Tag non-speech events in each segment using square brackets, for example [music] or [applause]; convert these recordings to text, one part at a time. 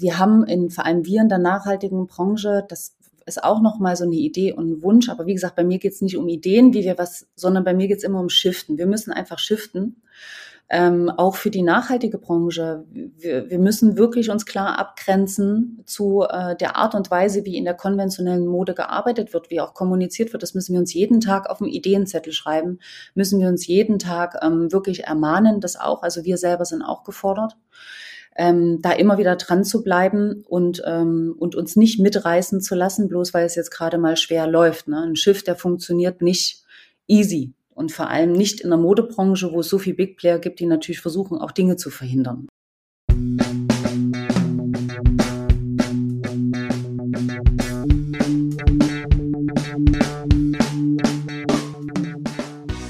wir haben in, vor allem wir in der nachhaltigen Branche, das ist auch nochmal so eine Idee und ein Wunsch. Aber wie gesagt, bei mir geht es nicht um Ideen, wie wir was, sondern bei mir geht es immer um Shiften. Wir müssen einfach shiften. Ähm, auch für die nachhaltige Branche. Wir, wir, müssen wirklich uns klar abgrenzen zu äh, der Art und Weise, wie in der konventionellen Mode gearbeitet wird, wie auch kommuniziert wird. Das müssen wir uns jeden Tag auf dem Ideenzettel schreiben, müssen wir uns jeden Tag ähm, wirklich ermahnen, das auch. Also wir selber sind auch gefordert ähm, da immer wieder dran zu bleiben und, ähm, und uns nicht mitreißen zu lassen, bloß weil es jetzt gerade mal schwer läuft. Ne? Ein Schiff, der funktioniert nicht easy und vor allem nicht in der Modebranche, wo es so viel Big Player gibt, die natürlich versuchen, auch Dinge zu verhindern.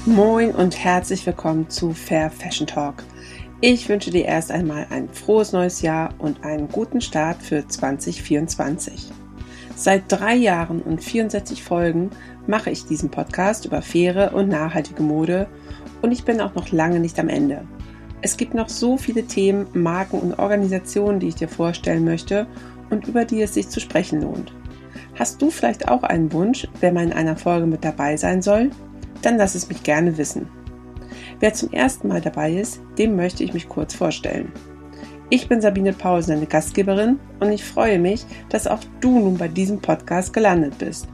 Moin und herzlich willkommen zu Fair Fashion Talk ich wünsche dir erst einmal ein frohes neues Jahr und einen guten Start für 2024. Seit drei Jahren und 64 Folgen mache ich diesen Podcast über faire und nachhaltige Mode und ich bin auch noch lange nicht am Ende. Es gibt noch so viele Themen, Marken und Organisationen, die ich dir vorstellen möchte und über die es sich zu sprechen lohnt. Hast du vielleicht auch einen Wunsch, wer mal in einer Folge mit dabei sein soll? Dann lass es mich gerne wissen. Wer zum ersten Mal dabei ist, dem möchte ich mich kurz vorstellen. Ich bin Sabine Paul, seine Gastgeberin, und ich freue mich, dass auch du nun bei diesem Podcast gelandet bist.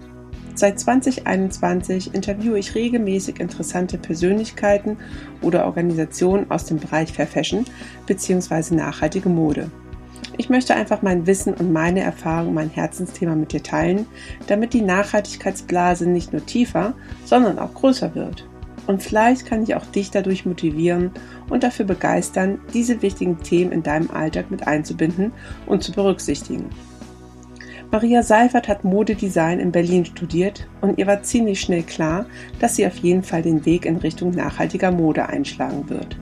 Seit 2021 interviewe ich regelmäßig interessante Persönlichkeiten oder Organisationen aus dem Bereich Fair Fashion bzw. nachhaltige Mode. Ich möchte einfach mein Wissen und meine Erfahrung, mein Herzensthema mit dir teilen, damit die Nachhaltigkeitsblase nicht nur tiefer, sondern auch größer wird. Und vielleicht kann ich auch dich dadurch motivieren und dafür begeistern, diese wichtigen Themen in deinem Alltag mit einzubinden und zu berücksichtigen. Maria Seifert hat Modedesign in Berlin studiert und ihr war ziemlich schnell klar, dass sie auf jeden Fall den Weg in Richtung nachhaltiger Mode einschlagen wird.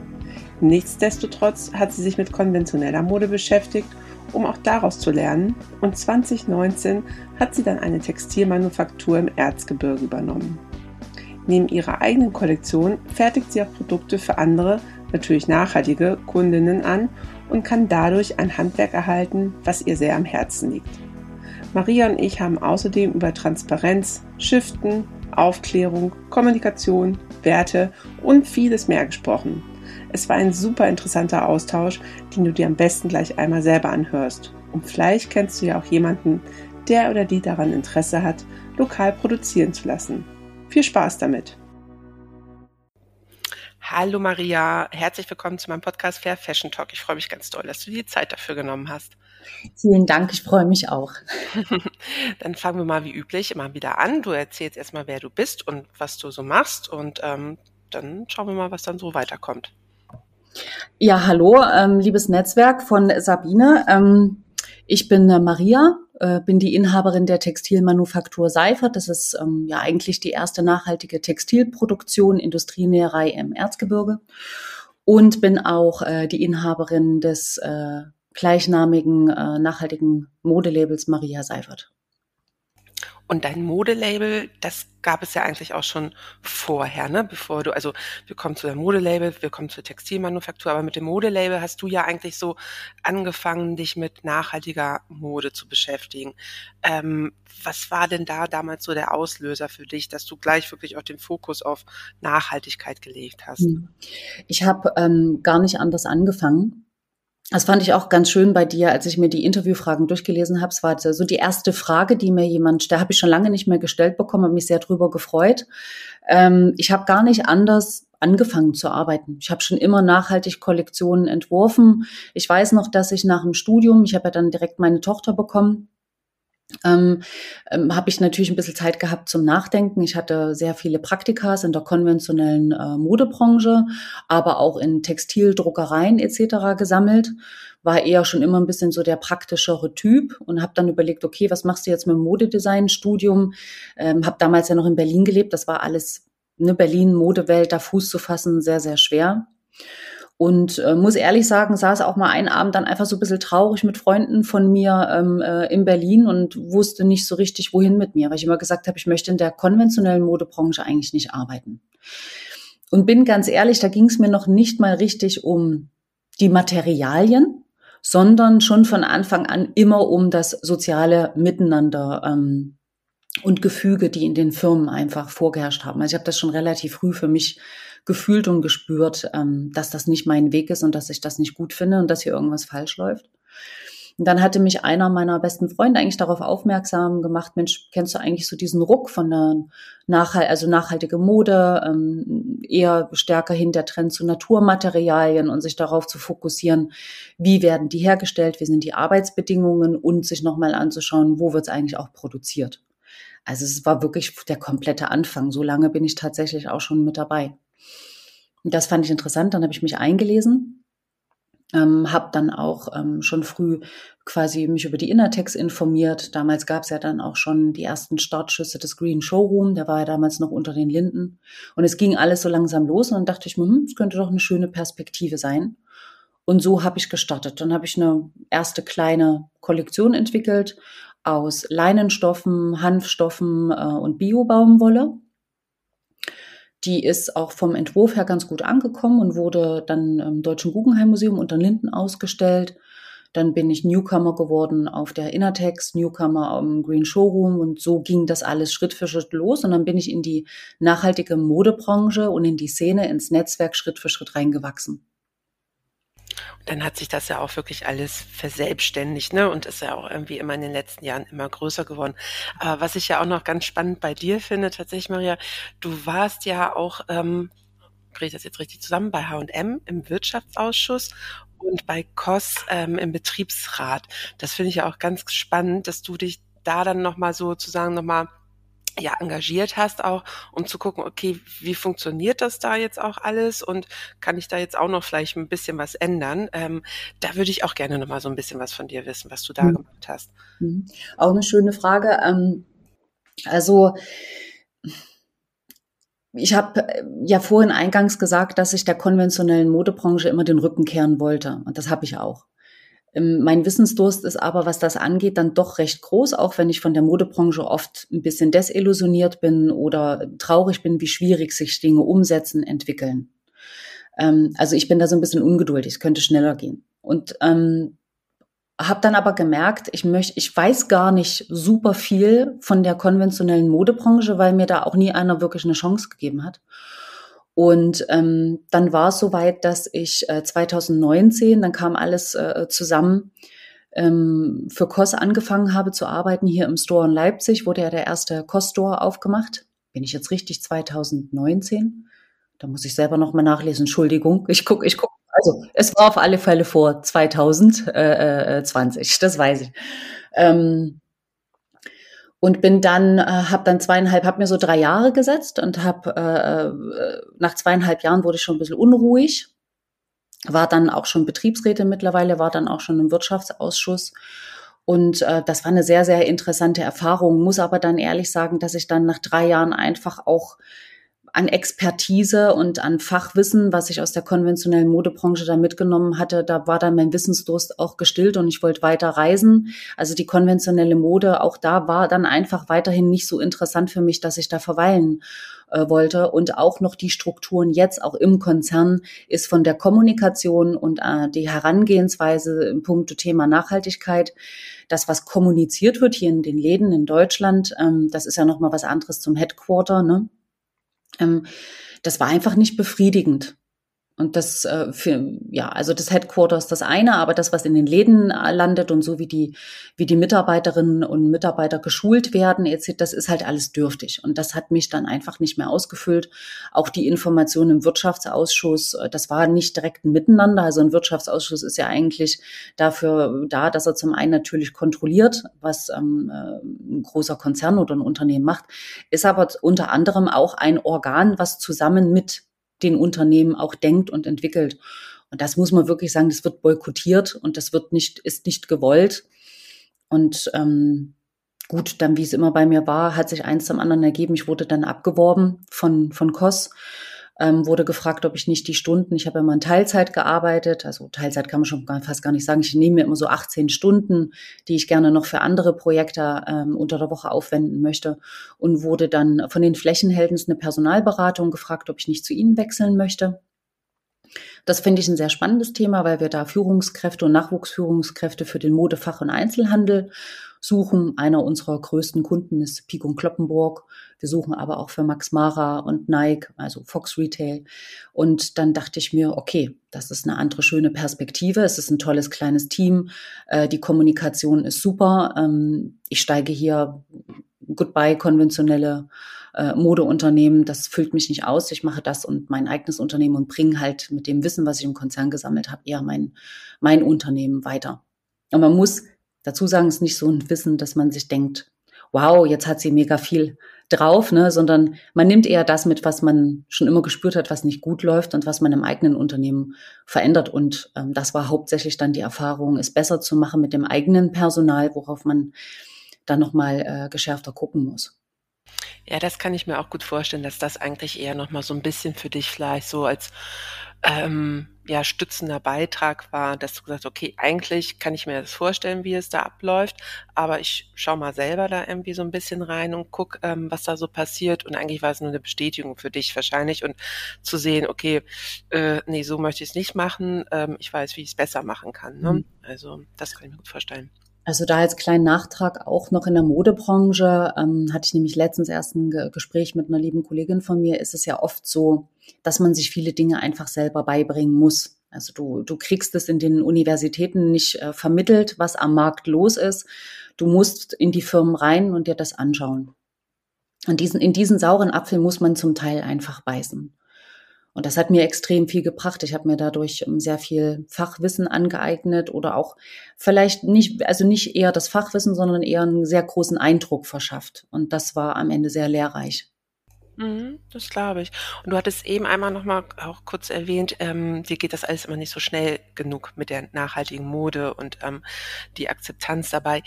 Nichtsdestotrotz hat sie sich mit konventioneller Mode beschäftigt, um auch daraus zu lernen und 2019 hat sie dann eine Textilmanufaktur im Erzgebirge übernommen. Neben ihrer eigenen Kollektion fertigt sie auch Produkte für andere, natürlich nachhaltige Kundinnen an und kann dadurch ein Handwerk erhalten, was ihr sehr am Herzen liegt. Maria und ich haben außerdem über Transparenz, Shiften, Aufklärung, Kommunikation, Werte und vieles mehr gesprochen. Es war ein super interessanter Austausch, den du dir am besten gleich einmal selber anhörst. Und vielleicht kennst du ja auch jemanden, der oder die daran Interesse hat, lokal produzieren zu lassen. Viel Spaß damit. Hallo Maria, herzlich willkommen zu meinem Podcast Fair Fashion Talk. Ich freue mich ganz doll, dass du dir die Zeit dafür genommen hast. Vielen Dank, ich freue mich auch. [laughs] Dann fangen wir mal wie üblich immer wieder an. Du erzählst erstmal, wer du bist und was du so machst und ähm, dann schauen wir mal, was dann so weiterkommt. Ja, hallo, ähm, liebes Netzwerk von Sabine. Ähm, ich bin äh, Maria, äh, bin die Inhaberin der Textilmanufaktur Seifert. Das ist ähm, ja eigentlich die erste nachhaltige Textilproduktion, Industrienäherei im Erzgebirge. Und bin auch äh, die Inhaberin des äh, gleichnamigen äh, nachhaltigen Modelabels Maria Seifert. Und dein Modelabel, das gab es ja eigentlich auch schon vorher, ne? Bevor du, also wir kommen zu deinem Modelabel, wir kommen zur Textilmanufaktur, aber mit dem Modelabel hast du ja eigentlich so angefangen, dich mit nachhaltiger Mode zu beschäftigen. Ähm, was war denn da damals so der Auslöser für dich, dass du gleich wirklich auch den Fokus auf Nachhaltigkeit gelegt hast? Hm. Ich habe ähm, gar nicht anders angefangen das fand ich auch ganz schön bei dir, als ich mir die Interviewfragen durchgelesen habe. Es war so die erste Frage, die mir jemand, da habe ich schon lange nicht mehr gestellt bekommen, habe mich sehr drüber gefreut. Ähm, ich habe gar nicht anders angefangen zu arbeiten. Ich habe schon immer nachhaltig Kollektionen entworfen. Ich weiß noch, dass ich nach dem Studium, ich habe ja dann direkt meine Tochter bekommen, ähm, ähm, habe ich natürlich ein bisschen Zeit gehabt zum Nachdenken. Ich hatte sehr viele Praktikas in der konventionellen äh, Modebranche, aber auch in Textildruckereien etc. gesammelt. War eher schon immer ein bisschen so der praktischere Typ und habe dann überlegt, okay, was machst du jetzt mit dem Modedesign-Studium? Ähm, habe damals ja noch in Berlin gelebt. Das war alles, ne, Berlin, Modewelt, da Fuß zu fassen, sehr, sehr schwer. Und äh, muss ehrlich sagen, saß auch mal einen Abend dann einfach so ein bisschen traurig mit Freunden von mir ähm, äh, in Berlin und wusste nicht so richtig, wohin mit mir, weil ich immer gesagt habe, ich möchte in der konventionellen Modebranche eigentlich nicht arbeiten. Und bin ganz ehrlich, da ging es mir noch nicht mal richtig um die Materialien, sondern schon von Anfang an immer um das soziale Miteinander ähm, und Gefüge, die in den Firmen einfach vorgeherrscht haben. Also ich habe das schon relativ früh für mich gefühlt und gespürt, ähm, dass das nicht mein Weg ist und dass ich das nicht gut finde und dass hier irgendwas falsch läuft. Und dann hatte mich einer meiner besten Freunde eigentlich darauf aufmerksam gemacht, Mensch, kennst du eigentlich so diesen Ruck von der Nachhalt, also nachhaltige Mode, ähm, eher stärker hin der Trend zu Naturmaterialien und sich darauf zu fokussieren, wie werden die hergestellt, wie sind die Arbeitsbedingungen und sich nochmal anzuschauen, wo wird es eigentlich auch produziert. Also es war wirklich der komplette Anfang. So lange bin ich tatsächlich auch schon mit dabei. Das fand ich interessant. Dann habe ich mich eingelesen ähm, habe dann auch ähm, schon früh quasi mich über die Innertex informiert. Damals gab es ja dann auch schon die ersten Startschüsse des Green Showroom, der war ja damals noch unter den Linden. Und es ging alles so langsam los und dann dachte ich mir, hm, es könnte doch eine schöne Perspektive sein. Und so habe ich gestartet. Dann habe ich eine erste kleine Kollektion entwickelt aus Leinenstoffen, Hanfstoffen äh, und Biobaumwolle. Die ist auch vom Entwurf her ganz gut angekommen und wurde dann im Deutschen Guggenheim Museum unter Linden ausgestellt. Dann bin ich Newcomer geworden auf der Innertex, Newcomer am Green Showroom und so ging das alles Schritt für Schritt los und dann bin ich in die nachhaltige Modebranche und in die Szene, ins Netzwerk Schritt für Schritt reingewachsen dann hat sich das ja auch wirklich alles verselbstständigt, ne? Und ist ja auch irgendwie immer in den letzten Jahren immer größer geworden. Aber was ich ja auch noch ganz spannend bei dir finde, tatsächlich, Maria, du warst ja auch, ähm, kriege ich das jetzt richtig zusammen, bei H&M im Wirtschaftsausschuss und bei COS ähm, im Betriebsrat. Das finde ich ja auch ganz spannend, dass du dich da dann nochmal sozusagen nochmal ja engagiert hast auch, um zu gucken, okay, wie funktioniert das da jetzt auch alles und kann ich da jetzt auch noch vielleicht ein bisschen was ändern? Ähm, da würde ich auch gerne noch mal so ein bisschen was von dir wissen, was du da mhm. gemacht hast. Mhm. Auch eine schöne Frage. Ähm, also ich habe äh, ja vorhin eingangs gesagt, dass ich der konventionellen Modebranche immer den Rücken kehren wollte. Und das habe ich auch. Ähm, mein Wissensdurst ist aber, was das angeht, dann doch recht groß, auch wenn ich von der Modebranche oft ein bisschen desillusioniert bin oder traurig bin, wie schwierig sich Dinge umsetzen, entwickeln. Ähm, also ich bin da so ein bisschen ungeduldig, es könnte schneller gehen. Und ähm, habe dann aber gemerkt, ich möchte, ich weiß gar nicht super viel von der konventionellen Modebranche, weil mir da auch nie einer wirklich eine Chance gegeben hat. Und ähm, dann war es soweit, dass ich äh, 2019, dann kam alles äh, zusammen, ähm, für COS angefangen habe zu arbeiten. Hier im Store in Leipzig wurde ja der erste COS-Store aufgemacht. Bin ich jetzt richtig 2019? Da muss ich selber noch mal nachlesen. Entschuldigung. Ich guck, ich guck. Also es war auf alle Fälle vor 2020. Äh, das weiß ich. Ähm, und bin dann, äh, habe dann zweieinhalb, habe mir so drei Jahre gesetzt und habe äh, äh, nach zweieinhalb Jahren wurde ich schon ein bisschen unruhig, war dann auch schon Betriebsräte mittlerweile, war dann auch schon im Wirtschaftsausschuss. Und äh, das war eine sehr, sehr interessante Erfahrung, muss aber dann ehrlich sagen, dass ich dann nach drei Jahren einfach auch an Expertise und an Fachwissen, was ich aus der konventionellen Modebranche da mitgenommen hatte, da war dann mein Wissensdurst auch gestillt und ich wollte weiter reisen. Also die konventionelle Mode, auch da war dann einfach weiterhin nicht so interessant für mich, dass ich da verweilen äh, wollte. Und auch noch die Strukturen jetzt, auch im Konzern, ist von der Kommunikation und äh, die Herangehensweise im Punkt Thema Nachhaltigkeit das, was kommuniziert wird hier in den Läden in Deutschland, ähm, das ist ja nochmal was anderes zum Headquarter, ne? Ähm, das war einfach nicht befriedigend. Und das äh, für, ja, also das Headquarter ist das eine, aber das, was in den Läden äh, landet und so wie die, wie die Mitarbeiterinnen und Mitarbeiter geschult werden, etc., das ist halt alles dürftig. Und das hat mich dann einfach nicht mehr ausgefüllt. Auch die Information im Wirtschaftsausschuss, äh, das war nicht direkt ein Miteinander. Also ein Wirtschaftsausschuss ist ja eigentlich dafür da, dass er zum einen natürlich kontrolliert, was ähm, äh, ein großer Konzern oder ein Unternehmen macht, ist aber unter anderem auch ein Organ, was zusammen mit den Unternehmen auch denkt und entwickelt. Und das muss man wirklich sagen, das wird boykottiert und das wird nicht, ist nicht gewollt. Und ähm, gut, dann wie es immer bei mir war, hat sich eins zum anderen ergeben. Ich wurde dann abgeworben von, von COS ähm, wurde gefragt, ob ich nicht die Stunden, ich habe immer in Teilzeit gearbeitet, also Teilzeit kann man schon fast gar nicht sagen, ich nehme mir immer so 18 Stunden, die ich gerne noch für andere Projekte ähm, unter der Woche aufwenden möchte und wurde dann von den Flächenheldens eine Personalberatung gefragt, ob ich nicht zu ihnen wechseln möchte. Das finde ich ein sehr spannendes Thema, weil wir da Führungskräfte und Nachwuchsführungskräfte für den Modefach- und Einzelhandel suchen. Einer unserer größten Kunden ist Pico und Kloppenburg. Wir suchen aber auch für Max Mara und Nike, also Fox Retail. Und dann dachte ich mir, okay, das ist eine andere schöne Perspektive. Es ist ein tolles kleines Team. Äh, die Kommunikation ist super. Ähm, ich steige hier goodbye konventionelle äh, Modeunternehmen, das füllt mich nicht aus. Ich mache das und mein eigenes Unternehmen und bringe halt mit dem Wissen, was ich im Konzern gesammelt habe, eher mein, mein Unternehmen weiter. Und man muss dazu sagen, es ist nicht so ein Wissen, dass man sich denkt, wow, jetzt hat sie mega viel drauf, ne, sondern man nimmt eher das mit, was man schon immer gespürt hat, was nicht gut läuft und was man im eigenen Unternehmen verändert. Und ähm, das war hauptsächlich dann die Erfahrung, es besser zu machen mit dem eigenen Personal, worauf man dann nochmal äh, geschärfter gucken muss. Ja, das kann ich mir auch gut vorstellen, dass das eigentlich eher nochmal so ein bisschen für dich vielleicht so als ähm, ja, stützender Beitrag war, dass du gesagt hast, okay, eigentlich kann ich mir das vorstellen, wie es da abläuft, aber ich schau mal selber da irgendwie so ein bisschen rein und guck, ähm, was da so passiert. Und eigentlich war es nur eine Bestätigung für dich wahrscheinlich und zu sehen, okay, äh, nee, so möchte ich es nicht machen. Ähm, ich weiß, wie ich es besser machen kann. Ne? Mhm. Also das kann ich mir gut vorstellen. Also da als kleinen Nachtrag auch noch in der Modebranche, ähm, hatte ich nämlich letztens erst ein Ge Gespräch mit einer lieben Kollegin von mir, ist es ja oft so, dass man sich viele Dinge einfach selber beibringen muss. Also du, du kriegst es in den Universitäten nicht äh, vermittelt, was am Markt los ist. Du musst in die Firmen rein und dir das anschauen. Und diesen, in diesen sauren Apfel muss man zum Teil einfach beißen. Und das hat mir extrem viel gebracht. Ich habe mir dadurch ähm, sehr viel Fachwissen angeeignet oder auch vielleicht nicht, also nicht eher das Fachwissen, sondern eher einen sehr großen Eindruck verschafft. Und das war am Ende sehr lehrreich. Mhm, das glaube ich. Und du hattest eben einmal noch mal auch kurz erwähnt, ähm, dir geht das alles immer nicht so schnell genug mit der nachhaltigen Mode und ähm, die Akzeptanz dabei.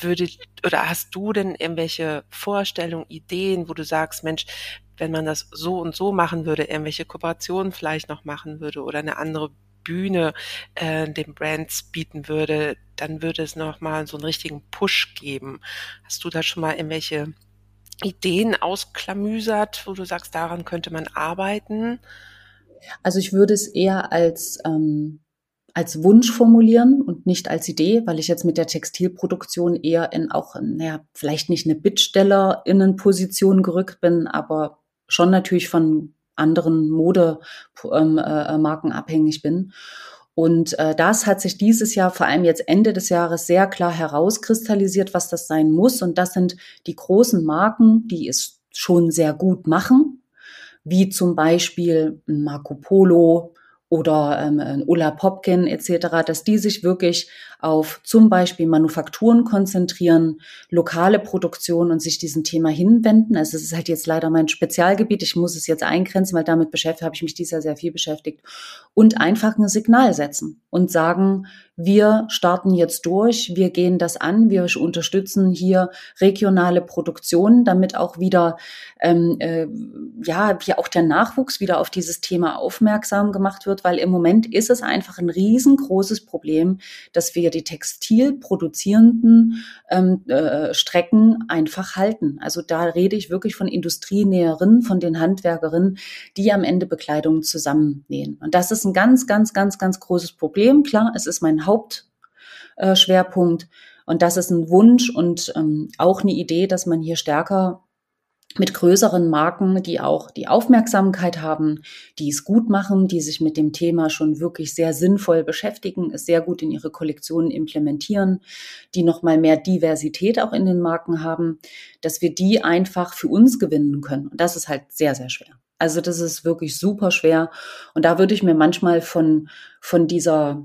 Würde oder hast du denn irgendwelche Vorstellungen, Ideen, wo du sagst, Mensch, wenn man das so und so machen würde, irgendwelche Kooperationen vielleicht noch machen würde oder eine andere Bühne äh, den Brands bieten würde, dann würde es nochmal so einen richtigen Push geben. Hast du da schon mal irgendwelche Ideen ausklamüsert, wo du sagst, daran könnte man arbeiten? Also ich würde es eher als ähm, als Wunsch formulieren und nicht als Idee, weil ich jetzt mit der Textilproduktion eher in auch, naja, vielleicht nicht eine Bittstellerinnenposition gerückt bin, aber schon natürlich von anderen Modemarken ähm, äh, abhängig bin. Und äh, das hat sich dieses Jahr, vor allem jetzt Ende des Jahres, sehr klar herauskristallisiert, was das sein muss. Und das sind die großen Marken, die es schon sehr gut machen, wie zum Beispiel Marco Polo, oder ähm, Ulla Popkin etc., dass die sich wirklich auf zum Beispiel Manufakturen konzentrieren, lokale Produktion und sich diesem Thema hinwenden. Also es ist halt jetzt leider mein Spezialgebiet. Ich muss es jetzt eingrenzen, weil damit beschäftigt habe ich mich dieses Jahr sehr viel beschäftigt. Und einfach ein Signal setzen und sagen, wir starten jetzt durch, wir gehen das an, wir unterstützen hier regionale Produktionen, damit auch wieder, ähm, äh, ja, wie auch der Nachwuchs wieder auf dieses Thema aufmerksam gemacht wird, weil im Moment ist es einfach ein riesengroßes Problem, dass wir die textilproduzierenden ähm, äh, Strecken einfach halten. Also da rede ich wirklich von Industrienäherinnen, von den Handwerkerinnen, die am Ende Bekleidung zusammennähen. Und das ist ein ganz, ganz, ganz, ganz großes Problem. Klar, es ist mein Hauptschwerpunkt. Und das ist ein Wunsch und ähm, auch eine Idee, dass man hier stärker mit größeren Marken, die auch die Aufmerksamkeit haben, die es gut machen, die sich mit dem Thema schon wirklich sehr sinnvoll beschäftigen, es sehr gut in ihre Kollektionen implementieren, die nochmal mehr Diversität auch in den Marken haben, dass wir die einfach für uns gewinnen können. Und das ist halt sehr, sehr schwer. Also das ist wirklich super schwer. Und da würde ich mir manchmal von, von dieser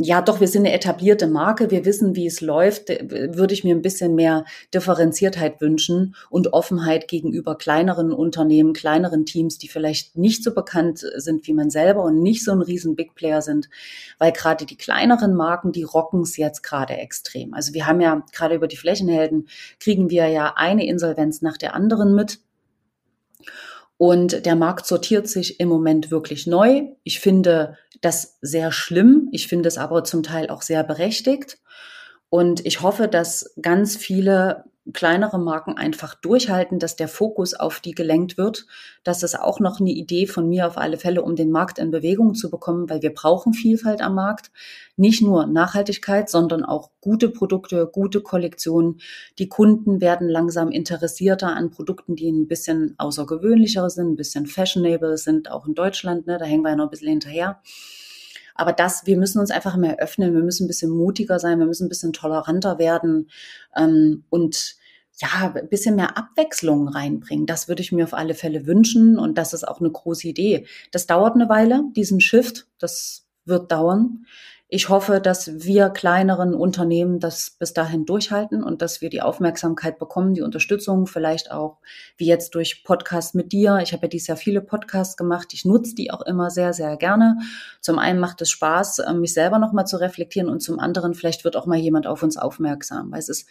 ja, doch, wir sind eine etablierte Marke, wir wissen, wie es läuft, würde ich mir ein bisschen mehr Differenziertheit wünschen und Offenheit gegenüber kleineren Unternehmen, kleineren Teams, die vielleicht nicht so bekannt sind wie man selber und nicht so ein riesen Big Player sind, weil gerade die kleineren Marken, die rocken es jetzt gerade extrem. Also wir haben ja gerade über die Flächenhelden kriegen wir ja eine Insolvenz nach der anderen mit. Und der Markt sortiert sich im Moment wirklich neu. Ich finde das sehr schlimm. Ich finde es aber zum Teil auch sehr berechtigt. Und ich hoffe, dass ganz viele kleinere Marken einfach durchhalten, dass der Fokus auf die gelenkt wird. Das ist auch noch eine Idee von mir auf alle Fälle, um den Markt in Bewegung zu bekommen, weil wir brauchen Vielfalt am Markt. Nicht nur Nachhaltigkeit, sondern auch gute Produkte, gute Kollektionen. Die Kunden werden langsam interessierter an Produkten, die ein bisschen außergewöhnlicher sind, ein bisschen fashionable sind, auch in Deutschland. Ne? Da hängen wir ja noch ein bisschen hinterher. Aber das, wir müssen uns einfach mehr öffnen, wir müssen ein bisschen mutiger sein, wir müssen ein bisschen toleranter werden ähm, und ja, ein bisschen mehr Abwechslung reinbringen. Das würde ich mir auf alle Fälle wünschen und das ist auch eine große Idee. Das dauert eine Weile, diesen Shift, das wird dauern. Ich hoffe, dass wir kleineren Unternehmen das bis dahin durchhalten und dass wir die Aufmerksamkeit bekommen, die Unterstützung, vielleicht auch wie jetzt durch Podcast mit dir. Ich habe ja dieses Jahr viele Podcasts gemacht. Ich nutze die auch immer sehr, sehr gerne. Zum einen macht es Spaß, äh, mich selber nochmal zu reflektieren und zum anderen vielleicht wird auch mal jemand auf uns aufmerksam, weil es ist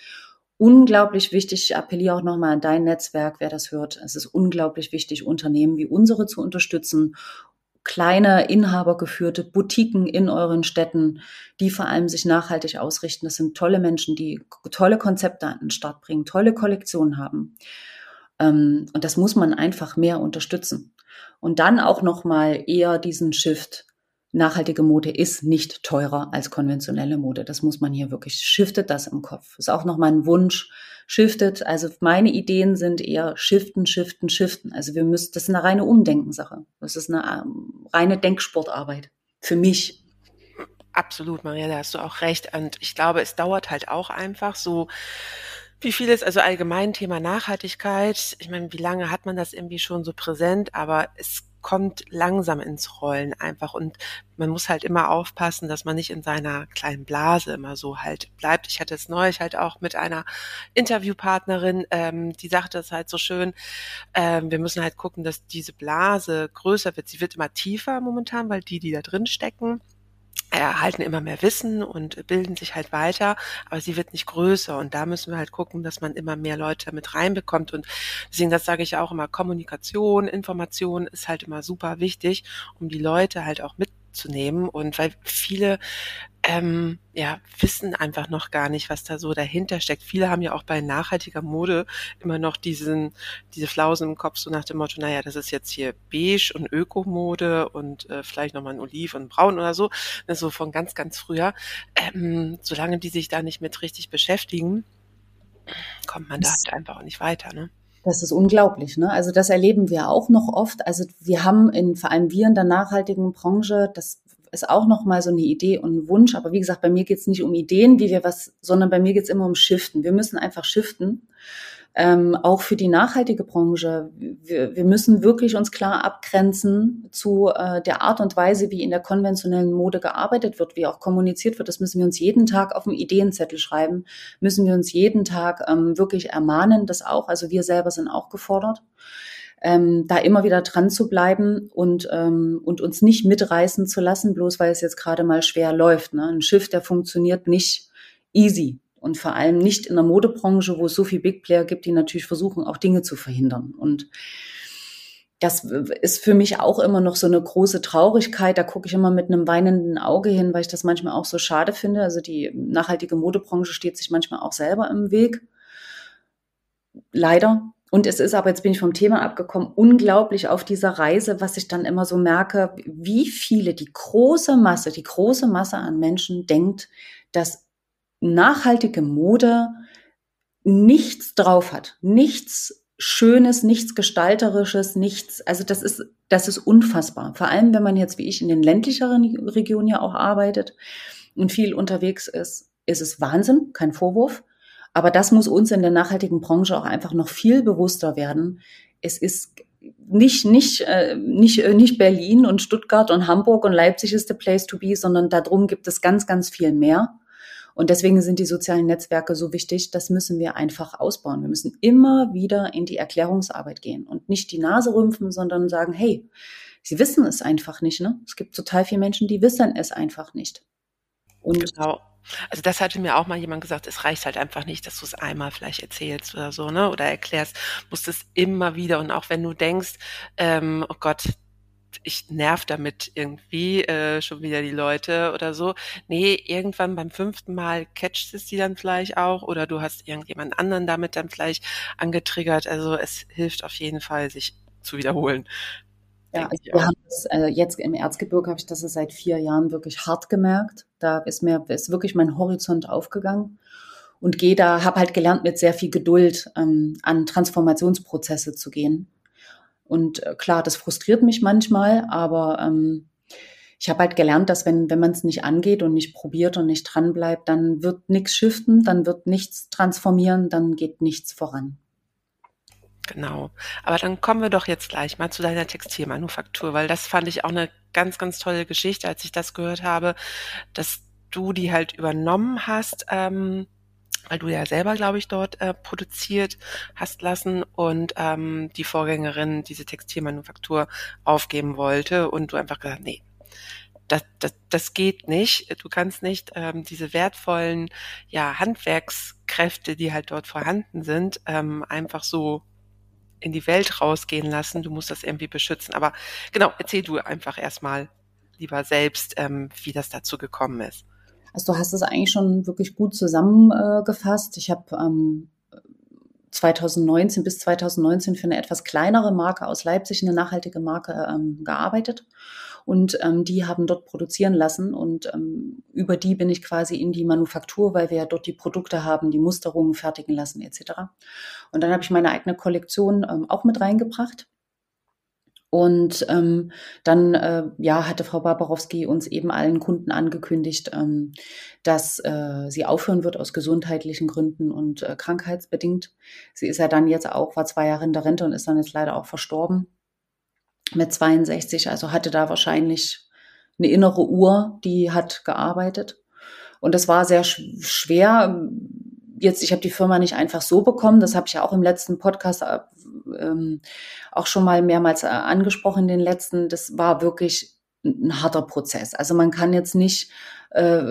unglaublich wichtig, ich appelliere auch nochmal an dein Netzwerk, wer das hört. Es ist unglaublich wichtig, Unternehmen wie unsere zu unterstützen kleine inhabergeführte Boutiquen in euren Städten, die vor allem sich nachhaltig ausrichten. Das sind tolle Menschen, die tolle Konzepte an den Start bringen, tolle Kollektionen haben. Ähm, und das muss man einfach mehr unterstützen. Und dann auch noch mal eher diesen Shift nachhaltige Mode ist nicht teurer als konventionelle Mode. Das muss man hier wirklich, shiftet das im Kopf. Ist auch noch mal ein Wunsch, shiftet. Also meine Ideen sind eher shiften, shiften, shiften. Also wir müssen, das ist eine reine Umdenkensache. Das ist eine ähm, reine Denksportarbeit. Für mich. Absolut, Maria, da hast du auch recht. Und ich glaube, es dauert halt auch einfach so, wie vieles, also allgemein Thema Nachhaltigkeit. Ich meine, wie lange hat man das irgendwie schon so präsent? Aber es kommt langsam ins Rollen einfach und man muss halt immer aufpassen, dass man nicht in seiner kleinen Blase immer so halt bleibt. Ich hatte es neulich halt auch mit einer Interviewpartnerin, ähm, die sagte es halt so schön, ähm, wir müssen halt gucken, dass diese Blase größer wird. Sie wird immer tiefer momentan, weil die, die da drin stecken, erhalten immer mehr Wissen und bilden sich halt weiter, aber sie wird nicht größer. Und da müssen wir halt gucken, dass man immer mehr Leute mit reinbekommt. Und deswegen, das sage ich auch immer, Kommunikation, Information ist halt immer super wichtig, um die Leute halt auch mit mitzunehmen und weil viele ähm, ja wissen einfach noch gar nicht, was da so dahinter steckt. Viele haben ja auch bei nachhaltiger Mode immer noch diesen diese Flausen im Kopf so nach dem Motto, naja, das ist jetzt hier beige und Ökomode und äh, vielleicht nochmal ein Oliv und Braun oder so, ne, so von ganz ganz früher. Ähm, solange die sich da nicht mit richtig beschäftigen, kommt man da halt einfach auch nicht weiter, ne? Das ist unglaublich, ne? Also das erleben wir auch noch oft. Also wir haben in vor allem wir in der nachhaltigen Branche, das ist auch noch mal so eine Idee und ein Wunsch. Aber wie gesagt, bei mir geht es nicht um Ideen, wie wir was, sondern bei mir geht es immer um Shiften. Wir müssen einfach shiften ähm, auch für die nachhaltige Branche. Wir, wir müssen wirklich uns klar abgrenzen zu äh, der Art und Weise, wie in der konventionellen Mode gearbeitet wird, wie auch kommuniziert wird. Das müssen wir uns jeden Tag auf dem Ideenzettel schreiben, müssen wir uns jeden Tag ähm, wirklich ermahnen, das auch. Also wir selber sind auch gefordert. Ähm, da immer wieder dran zu bleiben und, ähm, und uns nicht mitreißen zu lassen, bloß weil es jetzt gerade mal schwer läuft. Ne? Ein Schiff, der funktioniert nicht easy und vor allem nicht in der Modebranche, wo es so viel Big Player gibt, die natürlich versuchen, auch Dinge zu verhindern. Und das ist für mich auch immer noch so eine große Traurigkeit. Da gucke ich immer mit einem weinenden Auge hin, weil ich das manchmal auch so schade finde. Also die nachhaltige Modebranche steht sich manchmal auch selber im Weg. Leider. Und es ist aber, jetzt bin ich vom Thema abgekommen, unglaublich auf dieser Reise, was ich dann immer so merke, wie viele, die große Masse, die große Masse an Menschen denkt, dass nachhaltige Mode nichts drauf hat, nichts Schönes, nichts Gestalterisches, nichts, also das ist, das ist unfassbar. Vor allem, wenn man jetzt wie ich in den ländlicheren Regionen ja auch arbeitet und viel unterwegs ist, ist es Wahnsinn, kein Vorwurf. Aber das muss uns in der nachhaltigen Branche auch einfach noch viel bewusster werden. Es ist nicht, nicht, äh, nicht, äh, nicht Berlin und Stuttgart und Hamburg und Leipzig ist the place to be, sondern darum gibt es ganz, ganz viel mehr. Und deswegen sind die sozialen Netzwerke so wichtig. Das müssen wir einfach ausbauen. Wir müssen immer wieder in die Erklärungsarbeit gehen und nicht die Nase rümpfen, sondern sagen, hey, sie wissen es einfach nicht. Ne? Es gibt total viele Menschen, die wissen es einfach nicht. Und genau. Also das hatte mir auch mal jemand gesagt, es reicht halt einfach nicht, dass du es einmal vielleicht erzählst oder so, ne? Oder erklärst, musst es immer wieder und auch wenn du denkst, ähm, oh Gott, ich nerv damit irgendwie äh, schon wieder die Leute oder so. Nee, irgendwann beim fünften Mal catcht es die dann vielleicht auch oder du hast irgendjemand anderen damit dann vielleicht angetriggert. Also es hilft auf jeden Fall, sich zu wiederholen. Ja, also wir haben das, äh, jetzt im Erzgebirge habe ich das seit vier Jahren wirklich hart gemerkt. Da ist mir ist wirklich mein Horizont aufgegangen und gehe da, habe halt gelernt, mit sehr viel Geduld ähm, an Transformationsprozesse zu gehen und äh, klar, das frustriert mich manchmal, aber ähm, ich habe halt gelernt, dass wenn, wenn man es nicht angeht und nicht probiert und nicht dran bleibt, dann wird nichts shiften, dann wird nichts transformieren, dann geht nichts voran. Genau. Aber dann kommen wir doch jetzt gleich mal zu deiner Textilmanufaktur, weil das fand ich auch eine ganz, ganz tolle Geschichte, als ich das gehört habe, dass du die halt übernommen hast. Ähm, weil du ja selber, glaube ich, dort äh, produziert hast lassen und ähm, die Vorgängerin diese Textilmanufaktur aufgeben wollte und du einfach gesagt, nee, das, das, das geht nicht. Du kannst nicht ähm, diese wertvollen ja, Handwerkskräfte, die halt dort vorhanden sind, ähm, einfach so in die Welt rausgehen lassen. Du musst das irgendwie beschützen. Aber genau, erzähl du einfach erstmal lieber selbst, ähm, wie das dazu gekommen ist. Also du hast es eigentlich schon wirklich gut zusammengefasst. Ich habe ähm, 2019 bis 2019 für eine etwas kleinere Marke aus Leipzig, eine nachhaltige Marke, ähm, gearbeitet. Und ähm, die haben dort produzieren lassen. Und ähm, über die bin ich quasi in die Manufaktur, weil wir ja dort die Produkte haben, die Musterungen fertigen lassen etc. Und dann habe ich meine eigene Kollektion ähm, auch mit reingebracht. Und ähm, dann äh, ja, hatte Frau Barbarowski uns eben allen Kunden angekündigt, ähm, dass äh, sie aufhören wird aus gesundheitlichen Gründen und äh, krankheitsbedingt. Sie ist ja dann jetzt auch, war zwei Jahre in der Rente und ist dann jetzt leider auch verstorben mit 62. Also hatte da wahrscheinlich eine innere Uhr, die hat gearbeitet. Und das war sehr sch schwer. Jetzt, ich habe die Firma nicht einfach so bekommen. Das habe ich ja auch im letzten Podcast äh, ähm, auch schon mal mehrmals äh, angesprochen, in den letzten, das war wirklich ein harter Prozess. Also man kann jetzt nicht äh,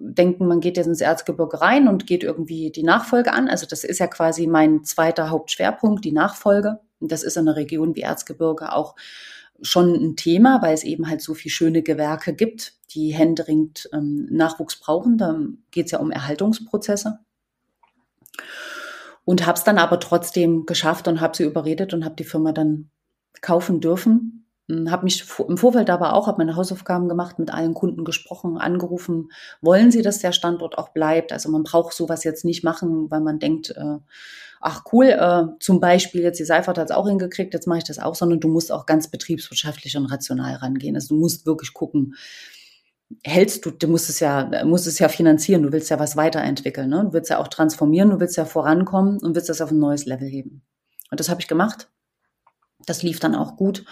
denken, man geht jetzt ins Erzgebirge rein und geht irgendwie die Nachfolge an. Also das ist ja quasi mein zweiter Hauptschwerpunkt, die Nachfolge. Und das ist in einer Region wie Erzgebirge auch schon ein Thema, weil es eben halt so viele schöne Gewerke gibt, die händeringend ähm, Nachwuchs brauchen. Da geht es ja um Erhaltungsprozesse und habe es dann aber trotzdem geschafft und habe sie überredet und habe die Firma dann kaufen dürfen. Hm, habe mich im Vorfeld aber auch, habe meine Hausaufgaben gemacht, mit allen Kunden gesprochen, angerufen, wollen sie, dass der Standort auch bleibt? Also man braucht sowas jetzt nicht machen, weil man denkt, äh, ach cool, äh, zum Beispiel jetzt die Seifert hat es auch hingekriegt, jetzt mache ich das auch, sondern du musst auch ganz betriebswirtschaftlich und rational rangehen. Also du musst wirklich gucken, hältst du, du musst es ja, musst es ja finanzieren, du willst ja was weiterentwickeln, ne? du willst ja auch transformieren, du willst ja vorankommen und willst das auf ein neues Level heben. Und das habe ich gemacht. Das lief dann auch gut.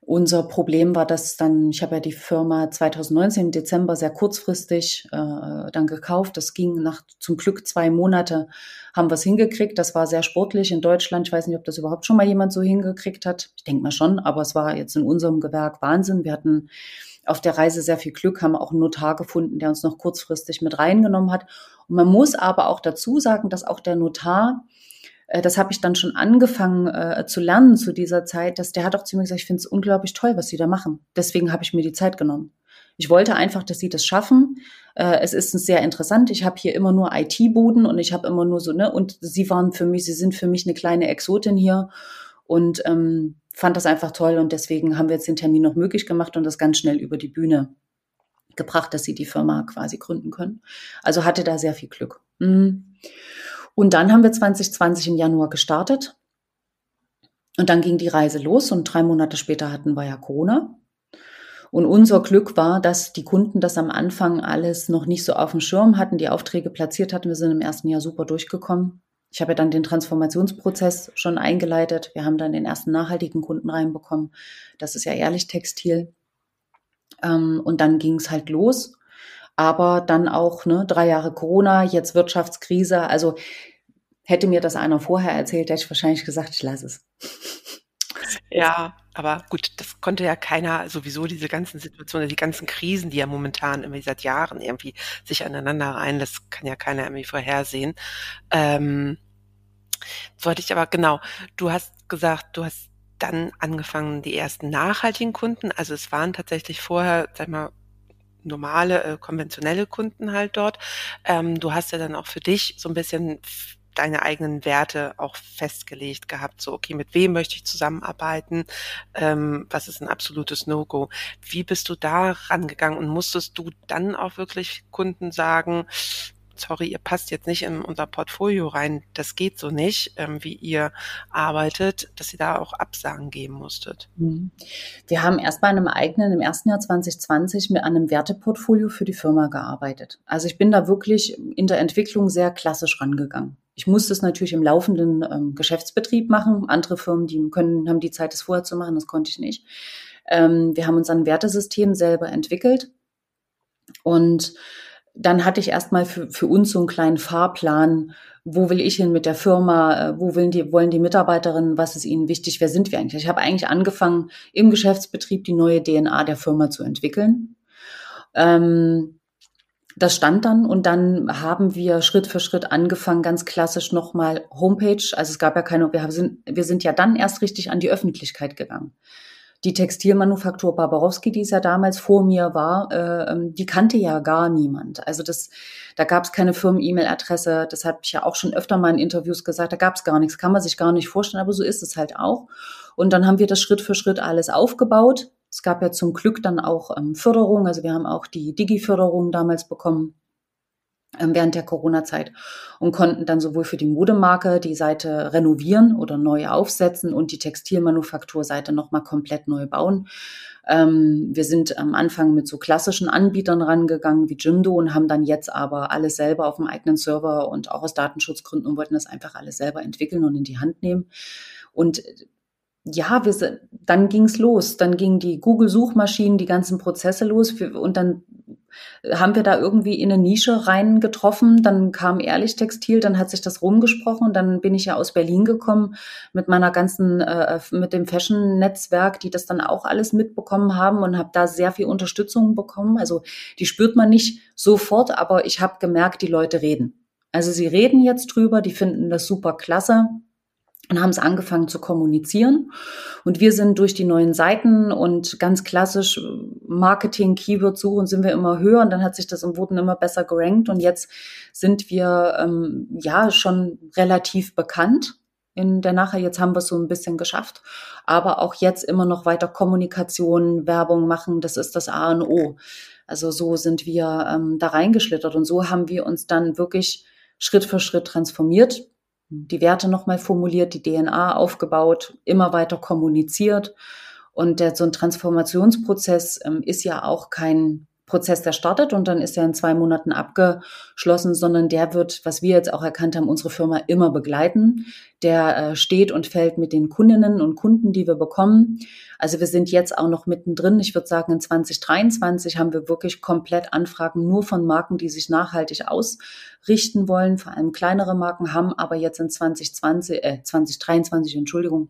Unser Problem war, dass dann, ich habe ja die Firma 2019 im Dezember sehr kurzfristig äh, dann gekauft. Das ging nach zum Glück zwei Monate, haben wir es hingekriegt. Das war sehr sportlich in Deutschland. Ich weiß nicht, ob das überhaupt schon mal jemand so hingekriegt hat. Ich denke mal schon, aber es war jetzt in unserem Gewerk Wahnsinn. Wir hatten auf der Reise sehr viel Glück, haben auch einen Notar gefunden, der uns noch kurzfristig mit reingenommen hat. Und man muss aber auch dazu sagen, dass auch der Notar, äh, das habe ich dann schon angefangen äh, zu lernen zu dieser Zeit, dass der hat auch zu mir gesagt, ich finde es unglaublich toll, was sie da machen. Deswegen habe ich mir die Zeit genommen. Ich wollte einfach, dass sie das schaffen. Äh, es ist sehr interessant. Ich habe hier immer nur IT-Buden und ich habe immer nur so, ne, und sie waren für mich, sie sind für mich eine kleine Exotin hier. Und ähm, fand das einfach toll und deswegen haben wir jetzt den Termin noch möglich gemacht und das ganz schnell über die Bühne gebracht, dass sie die Firma quasi gründen können. Also hatte da sehr viel Glück. Mhm. Und dann haben wir 2020 im Januar gestartet. Und dann ging die Reise los und drei Monate später hatten wir ja Corona. Und unser Glück war, dass die Kunden das am Anfang alles noch nicht so auf dem Schirm hatten, die Aufträge platziert hatten. Wir sind im ersten Jahr super durchgekommen. Ich habe ja dann den Transformationsprozess schon eingeleitet. Wir haben dann den ersten nachhaltigen Kunden reinbekommen. Das ist ja ehrlich Textil. Ähm, und dann ging es halt los. Aber dann auch ne, drei Jahre Corona, jetzt Wirtschaftskrise. Also hätte mir das einer vorher erzählt, hätte ich wahrscheinlich gesagt, ich lasse es. Ja, aber gut, das konnte ja keiner sowieso diese ganzen Situationen, die ganzen Krisen, die ja momentan irgendwie seit Jahren irgendwie sich aneinander rein, das kann ja keiner irgendwie vorhersehen. Ähm, wollte ich aber genau, du hast gesagt, du hast dann angefangen, die ersten nachhaltigen Kunden. Also es waren tatsächlich vorher, sag mal, normale, äh, konventionelle Kunden halt dort. Ähm, du hast ja dann auch für dich so ein bisschen deine eigenen Werte auch festgelegt gehabt. So, okay, mit wem möchte ich zusammenarbeiten? Ähm, was ist ein absolutes No-Go? Wie bist du da rangegangen und musstest du dann auch wirklich Kunden sagen, sorry, ihr passt jetzt nicht in unser Portfolio rein, das geht so nicht, ähm, wie ihr arbeitet, dass ihr da auch Absagen geben musstet? Mhm. Wir haben erst bei einem eigenen, im ersten Jahr 2020 mit einem Werteportfolio für die Firma gearbeitet. Also ich bin da wirklich in der Entwicklung sehr klassisch rangegangen. Ich musste es natürlich im laufenden ähm, Geschäftsbetrieb machen. Andere Firmen, die können, haben die Zeit, das vorher zu machen, das konnte ich nicht. Ähm, wir haben uns ein Wertesystem selber entwickelt und dann hatte ich erstmal für, für uns so einen kleinen Fahrplan, wo will ich hin mit der Firma, äh, wo wollen die, wollen die Mitarbeiterinnen, was ist ihnen wichtig, wer sind wir eigentlich? Ich habe eigentlich angefangen, im Geschäftsbetrieb die neue DNA der Firma zu entwickeln. Ähm, das stand dann und dann haben wir Schritt für Schritt angefangen, ganz klassisch nochmal Homepage. Also es gab ja keine, wir sind, wir sind ja dann erst richtig an die Öffentlichkeit gegangen die Textilmanufaktur Barbarowski, die es ja damals vor mir war, äh, ähm, die kannte ja gar niemand. Also das, da gab es keine Firmen-E-Mail-Adresse. Das habe ich ja auch schon öfter mal in Interviews gesagt. Da gab es gar nichts, kann man sich gar nicht vorstellen. Aber so ist es halt auch. Und dann haben wir das Schritt für Schritt alles aufgebaut. Es gab ja zum Glück dann auch ähm, Förderung. Also wir haben auch die Digi-Förderung damals bekommen während der Corona-Zeit und konnten dann sowohl für die Modemarke die Seite renovieren oder neu aufsetzen und die Textilmanufakturseite nochmal komplett neu bauen. Ähm, wir sind am Anfang mit so klassischen Anbietern rangegangen wie Jimdo und haben dann jetzt aber alles selber auf dem eigenen Server und auch aus Datenschutzgründen und wollten das einfach alles selber entwickeln und in die Hand nehmen. Und ja, wir, dann ging's los. Dann gingen die Google-Suchmaschinen, die ganzen Prozesse los und dann haben wir da irgendwie in eine Nische reingetroffen. Dann kam Ehrlich Textil, dann hat sich das rumgesprochen. Dann bin ich ja aus Berlin gekommen mit meiner ganzen, äh, mit dem Fashion-Netzwerk, die das dann auch alles mitbekommen haben und habe da sehr viel Unterstützung bekommen. Also die spürt man nicht sofort, aber ich habe gemerkt, die Leute reden. Also sie reden jetzt drüber, die finden das super klasse und haben es angefangen zu kommunizieren. Und wir sind durch die neuen Seiten und ganz klassisch Marketing, Keyword suchen, sind wir immer höher und dann hat sich das im wurden immer besser gerankt und jetzt sind wir ähm, ja schon relativ bekannt in der Nachher. Jetzt haben wir es so ein bisschen geschafft, aber auch jetzt immer noch weiter Kommunikation, Werbung machen, das ist das A und O. Also so sind wir ähm, da reingeschlittert und so haben wir uns dann wirklich Schritt für Schritt transformiert die Werte nochmal formuliert, die DNA aufgebaut, immer weiter kommuniziert. Und der, so ein Transformationsprozess ähm, ist ja auch kein Prozess, der startet und dann ist er in zwei Monaten abgeschlossen, sondern der wird, was wir jetzt auch erkannt haben, unsere Firma immer begleiten. Der äh, steht und fällt mit den Kundinnen und Kunden, die wir bekommen. Also wir sind jetzt auch noch mittendrin. Ich würde sagen, in 2023 haben wir wirklich komplett Anfragen nur von Marken, die sich nachhaltig ausrichten wollen. Vor allem kleinere Marken haben aber jetzt in 2020, äh, 2023, Entschuldigung,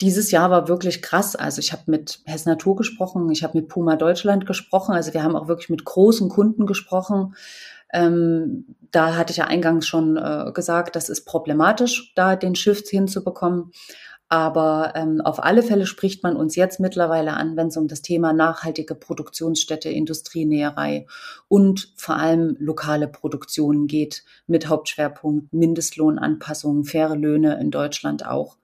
dieses Jahr war wirklich krass. Also ich habe mit Hess Natur gesprochen, ich habe mit Puma Deutschland gesprochen. Also wir haben auch wirklich mit großen Kunden gesprochen. Ähm, da hatte ich ja eingangs schon äh, gesagt, das ist problematisch, da den Shift hinzubekommen. Aber ähm, auf alle Fälle spricht man uns jetzt mittlerweile an, wenn es um das Thema nachhaltige Produktionsstätte, Industrienäherei und vor allem lokale Produktionen geht, mit Hauptschwerpunkt Mindestlohnanpassungen, faire Löhne in Deutschland auch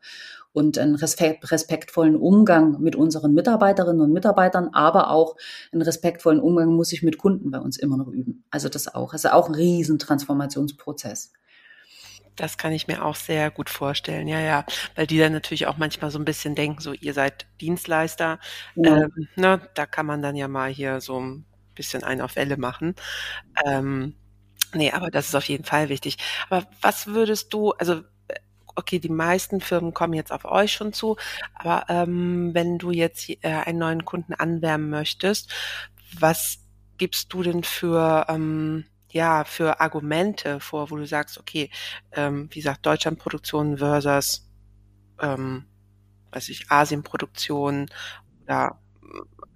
und einen respektvollen Umgang mit unseren Mitarbeiterinnen und Mitarbeitern, aber auch einen respektvollen Umgang muss ich mit Kunden bei uns immer noch üben. Also das auch. Also auch ein Riesentransformationsprozess. Das kann ich mir auch sehr gut vorstellen, ja, ja, weil die dann natürlich auch manchmal so ein bisschen denken, so ihr seid Dienstleister, ja. ähm, ne, da kann man dann ja mal hier so ein bisschen einen auf Welle machen. Ähm, nee, aber das ist auf jeden Fall wichtig. Aber was würdest du, also okay, die meisten Firmen kommen jetzt auf euch schon zu, aber ähm, wenn du jetzt äh, einen neuen Kunden anwärmen möchtest, was gibst du denn für ähm, ja für Argumente vor, wo du sagst, okay, ähm, wie gesagt, Deutschlandproduktion versus ähm, weiß ich, Asienproduktion oder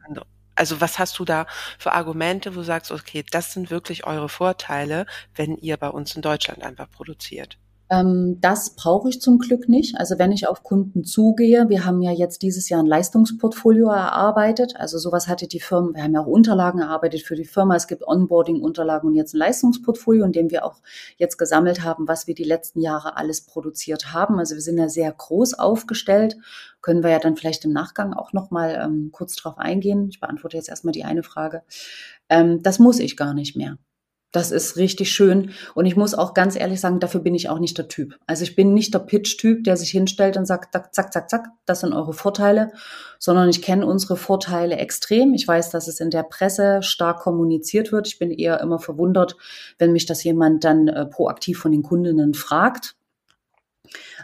andere. Also was hast du da für Argumente, wo du sagst, okay, das sind wirklich eure Vorteile, wenn ihr bei uns in Deutschland einfach produziert? Ähm, das brauche ich zum Glück nicht. Also wenn ich auf Kunden zugehe, wir haben ja jetzt dieses Jahr ein Leistungsportfolio erarbeitet. Also sowas hatte die Firma, wir haben ja auch Unterlagen erarbeitet für die Firma. Es gibt Onboarding-Unterlagen und jetzt ein Leistungsportfolio, in dem wir auch jetzt gesammelt haben, was wir die letzten Jahre alles produziert haben. Also wir sind ja sehr groß aufgestellt. Können wir ja dann vielleicht im Nachgang auch nochmal ähm, kurz drauf eingehen. Ich beantworte jetzt erstmal die eine Frage. Ähm, das muss ich gar nicht mehr. Das ist richtig schön. Und ich muss auch ganz ehrlich sagen, dafür bin ich auch nicht der Typ. Also ich bin nicht der Pitch-Typ, der sich hinstellt und sagt, zack, zack, zack, das sind eure Vorteile, sondern ich kenne unsere Vorteile extrem. Ich weiß, dass es in der Presse stark kommuniziert wird. Ich bin eher immer verwundert, wenn mich das jemand dann äh, proaktiv von den Kundinnen fragt.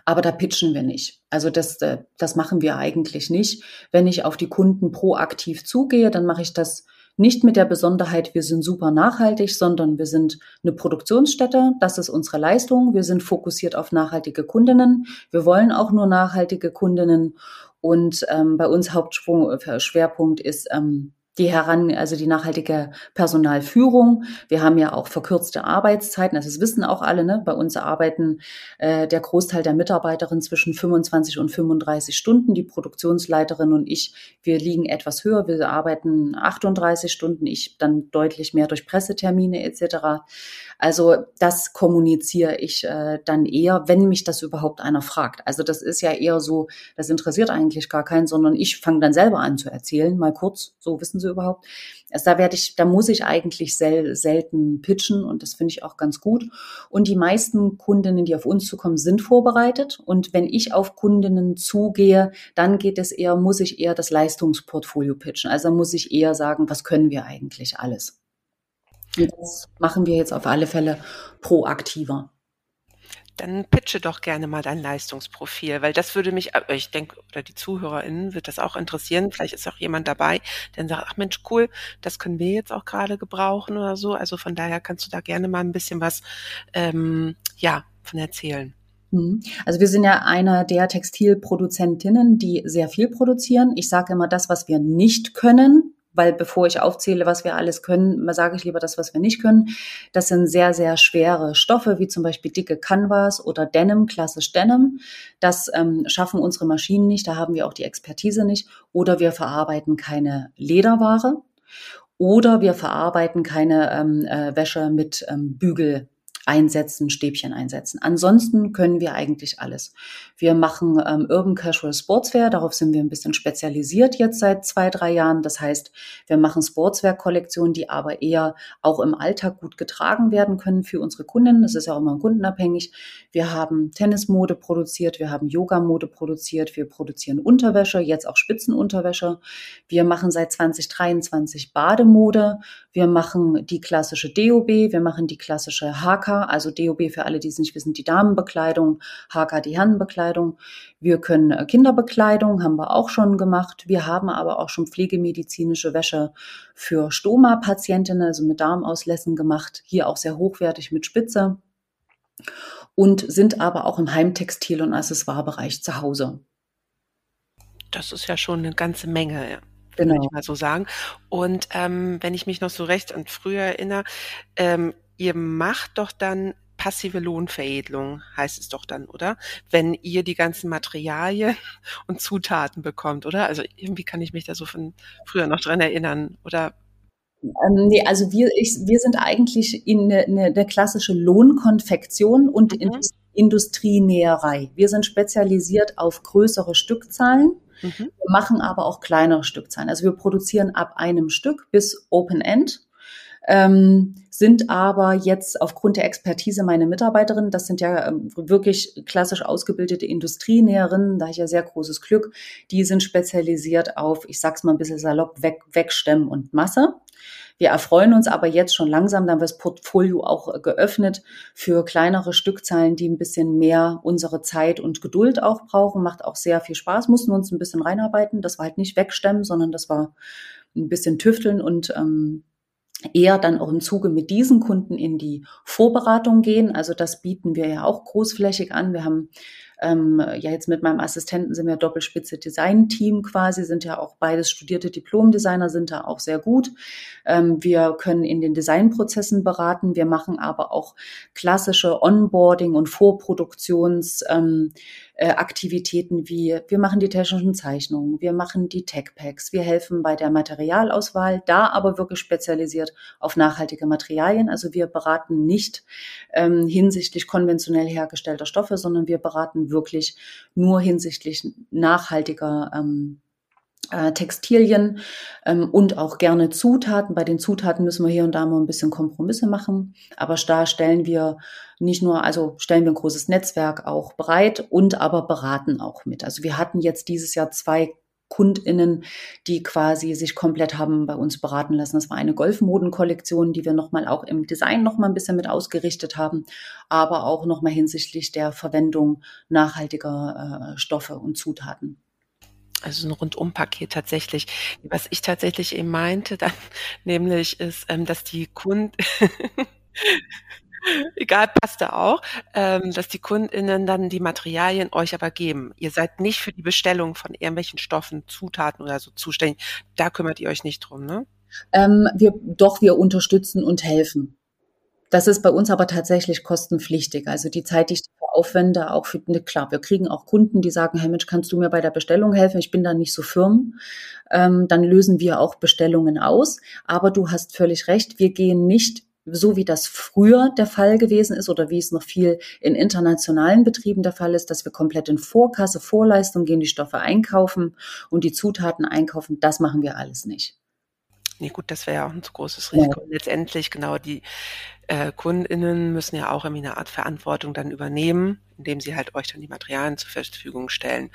Aber da pitchen wir nicht. Also das, äh, das machen wir eigentlich nicht. Wenn ich auf die Kunden proaktiv zugehe, dann mache ich das nicht mit der Besonderheit, wir sind super nachhaltig, sondern wir sind eine Produktionsstätte. Das ist unsere Leistung. Wir sind fokussiert auf nachhaltige Kundinnen. Wir wollen auch nur nachhaltige Kundinnen. Und ähm, bei uns Hauptschwerpunkt äh, ist ähm, die heran, also die nachhaltige Personalführung. Wir haben ja auch verkürzte Arbeitszeiten, also das wissen auch alle, ne? Bei uns arbeiten äh, der Großteil der Mitarbeiterinnen zwischen 25 und 35 Stunden. Die Produktionsleiterin und ich, wir liegen etwas höher. Wir arbeiten 38 Stunden, ich dann deutlich mehr durch Pressetermine etc. Also das kommuniziere ich äh, dann eher, wenn mich das überhaupt einer fragt. Also das ist ja eher so, das interessiert eigentlich gar keinen, sondern ich fange dann selber an zu erzählen, mal kurz, so wissen Sie überhaupt. Also da werde ich, da muss ich eigentlich sel selten pitchen und das finde ich auch ganz gut. Und die meisten Kundinnen, die auf uns zukommen, sind vorbereitet. Und wenn ich auf Kundinnen zugehe, dann geht es eher, muss ich eher das Leistungsportfolio pitchen. Also muss ich eher sagen, was können wir eigentlich alles? Und das machen wir jetzt auf alle Fälle proaktiver. Dann pitche doch gerne mal dein Leistungsprofil, weil das würde mich, äh, ich denke, oder die ZuhörerInnen wird das auch interessieren. Vielleicht ist auch jemand dabei, der sagt, ach Mensch, cool, das können wir jetzt auch gerade gebrauchen oder so. Also von daher kannst du da gerne mal ein bisschen was, ähm, ja, von erzählen. Mhm. Also wir sind ja einer der Textilproduzentinnen, die sehr viel produzieren. Ich sage immer, das, was wir nicht können, weil bevor ich aufzähle, was wir alles können, sage ich lieber das, was wir nicht können. Das sind sehr, sehr schwere Stoffe, wie zum Beispiel dicke Canvas oder Denim, klassisch Denim. Das ähm, schaffen unsere Maschinen nicht, da haben wir auch die Expertise nicht. Oder wir verarbeiten keine Lederware. Oder wir verarbeiten keine ähm, äh, Wäsche mit ähm, Bügel einsetzen, Stäbchen einsetzen. Ansonsten können wir eigentlich alles. Wir machen ähm, Urban Casual Sportswear, darauf sind wir ein bisschen spezialisiert jetzt seit zwei, drei Jahren. Das heißt, wir machen Sportswear-Kollektionen, die aber eher auch im Alltag gut getragen werden können für unsere Kunden. Das ist ja auch immer kundenabhängig. Wir haben Tennismode produziert, wir haben Yogamode produziert, wir produzieren Unterwäsche, jetzt auch Spitzenunterwäsche. Wir machen seit 2023 Bademode. Wir machen die klassische DOB, wir machen die klassische HK also DOB für alle, die es nicht wissen, die Damenbekleidung, HK die Herrenbekleidung. Wir können äh, Kinderbekleidung, haben wir auch schon gemacht. Wir haben aber auch schon pflegemedizinische Wäsche für Stoma-Patientinnen, also mit Darmauslässen gemacht. Hier auch sehr hochwertig mit Spitze. Und sind aber auch im Heimtextil- und Accessoirebereich zu Hause. Das ist ja schon eine ganze Menge, ja genau. würde ich mal so sagen. Und ähm, wenn ich mich noch so recht an früher erinnere, ähm, ihr macht doch dann passive Lohnveredelung, heißt es doch dann, oder? Wenn ihr die ganzen Materialien [laughs] und Zutaten bekommt, oder? Also irgendwie kann ich mich da so von früher noch dran erinnern, oder? Ähm, nee, also wir, ich, wir sind eigentlich in eine, eine, eine klassische Lohnkonfektion und mhm. Industrienäherei. Wir sind spezialisiert auf größere Stückzahlen. Mhm. Machen aber auch kleinere Stückzahlen. Also wir produzieren ab einem Stück bis Open End ähm, sind aber jetzt aufgrund der Expertise meine Mitarbeiterinnen, das sind ja ähm, wirklich klassisch ausgebildete Industrienäherinnen, da habe ich ja sehr großes Glück, die sind spezialisiert auf, ich sag's mal ein bisschen salopp, Weg, Wegstemmen und Masse. Wir erfreuen uns aber jetzt schon langsam, dann wird das Portfolio auch geöffnet für kleinere Stückzahlen, die ein bisschen mehr unsere Zeit und Geduld auch brauchen. Macht auch sehr viel Spaß, mussten wir uns ein bisschen reinarbeiten. Das war halt nicht wegstemmen, sondern das war ein bisschen tüfteln und ähm, eher dann auch im Zuge mit diesen Kunden in die Vorberatung gehen. Also das bieten wir ja auch großflächig an. Wir haben ähm, ja jetzt mit meinem Assistenten sind wir Doppelspitze Design-Team quasi, sind ja auch beides studierte Diplom-Designer, sind da auch sehr gut. Ähm, wir können in den Designprozessen beraten. Wir machen aber auch klassische Onboarding- und Vorproduktions- ähm, äh, Aktivitäten wie wir machen die technischen Zeichnungen, wir machen die Tech-Packs, wir helfen bei der Materialauswahl, da aber wirklich spezialisiert auf nachhaltige Materialien. Also wir beraten nicht ähm, hinsichtlich konventionell hergestellter Stoffe, sondern wir beraten wirklich nur hinsichtlich nachhaltiger ähm, äh, Textilien ähm, und auch gerne Zutaten. Bei den Zutaten müssen wir hier und da mal ein bisschen Kompromisse machen, aber da stellen wir nicht nur, also stellen wir ein großes Netzwerk auch bereit und aber beraten auch mit. Also wir hatten jetzt dieses Jahr zwei KundInnen, die quasi sich komplett haben bei uns beraten lassen. Das war eine Golfmodenkollektion, die wir nochmal auch im Design nochmal ein bisschen mit ausgerichtet haben, aber auch nochmal hinsichtlich der Verwendung nachhaltiger äh, Stoffe und Zutaten. Also ein Rundumpaket tatsächlich. Was ich tatsächlich eben meinte dann, [laughs] nämlich ist, ähm, dass die Kunden, [laughs] egal, passt da auch, ähm, dass die KundInnen dann die Materialien euch aber geben. Ihr seid nicht für die Bestellung von irgendwelchen Stoffen, Zutaten oder so zuständig. Da kümmert ihr euch nicht drum, ne? Ähm, wir, doch, wir unterstützen und helfen. Das ist bei uns aber tatsächlich kostenpflichtig. Also die Zeit, die ich aufwende, auch für, ne, klar, wir kriegen auch Kunden, die sagen, hey Mensch, kannst du mir bei der Bestellung helfen? Ich bin da nicht so firm. Ähm, dann lösen wir auch Bestellungen aus. Aber du hast völlig recht, wir gehen nicht so wie das früher der Fall gewesen ist oder wie es noch viel in internationalen Betrieben der Fall ist, dass wir komplett in Vorkasse, Vorleistung gehen, die Stoffe einkaufen und die Zutaten einkaufen. Das machen wir alles nicht. Nee, gut, das wäre ja auch ein zu großes Risiko. Ja. Letztendlich, genau, die äh, KundInnen müssen ja auch irgendwie eine Art Verantwortung dann übernehmen, indem sie halt euch dann die Materialien zur Verfügung stellen.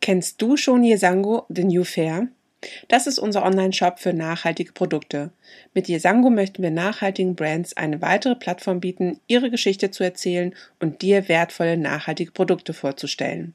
Kennst du schon Yesango, The New Fair? Das ist unser Online-Shop für nachhaltige Produkte. Mit Yesango möchten wir nachhaltigen Brands eine weitere Plattform bieten, ihre Geschichte zu erzählen und dir wertvolle nachhaltige Produkte vorzustellen.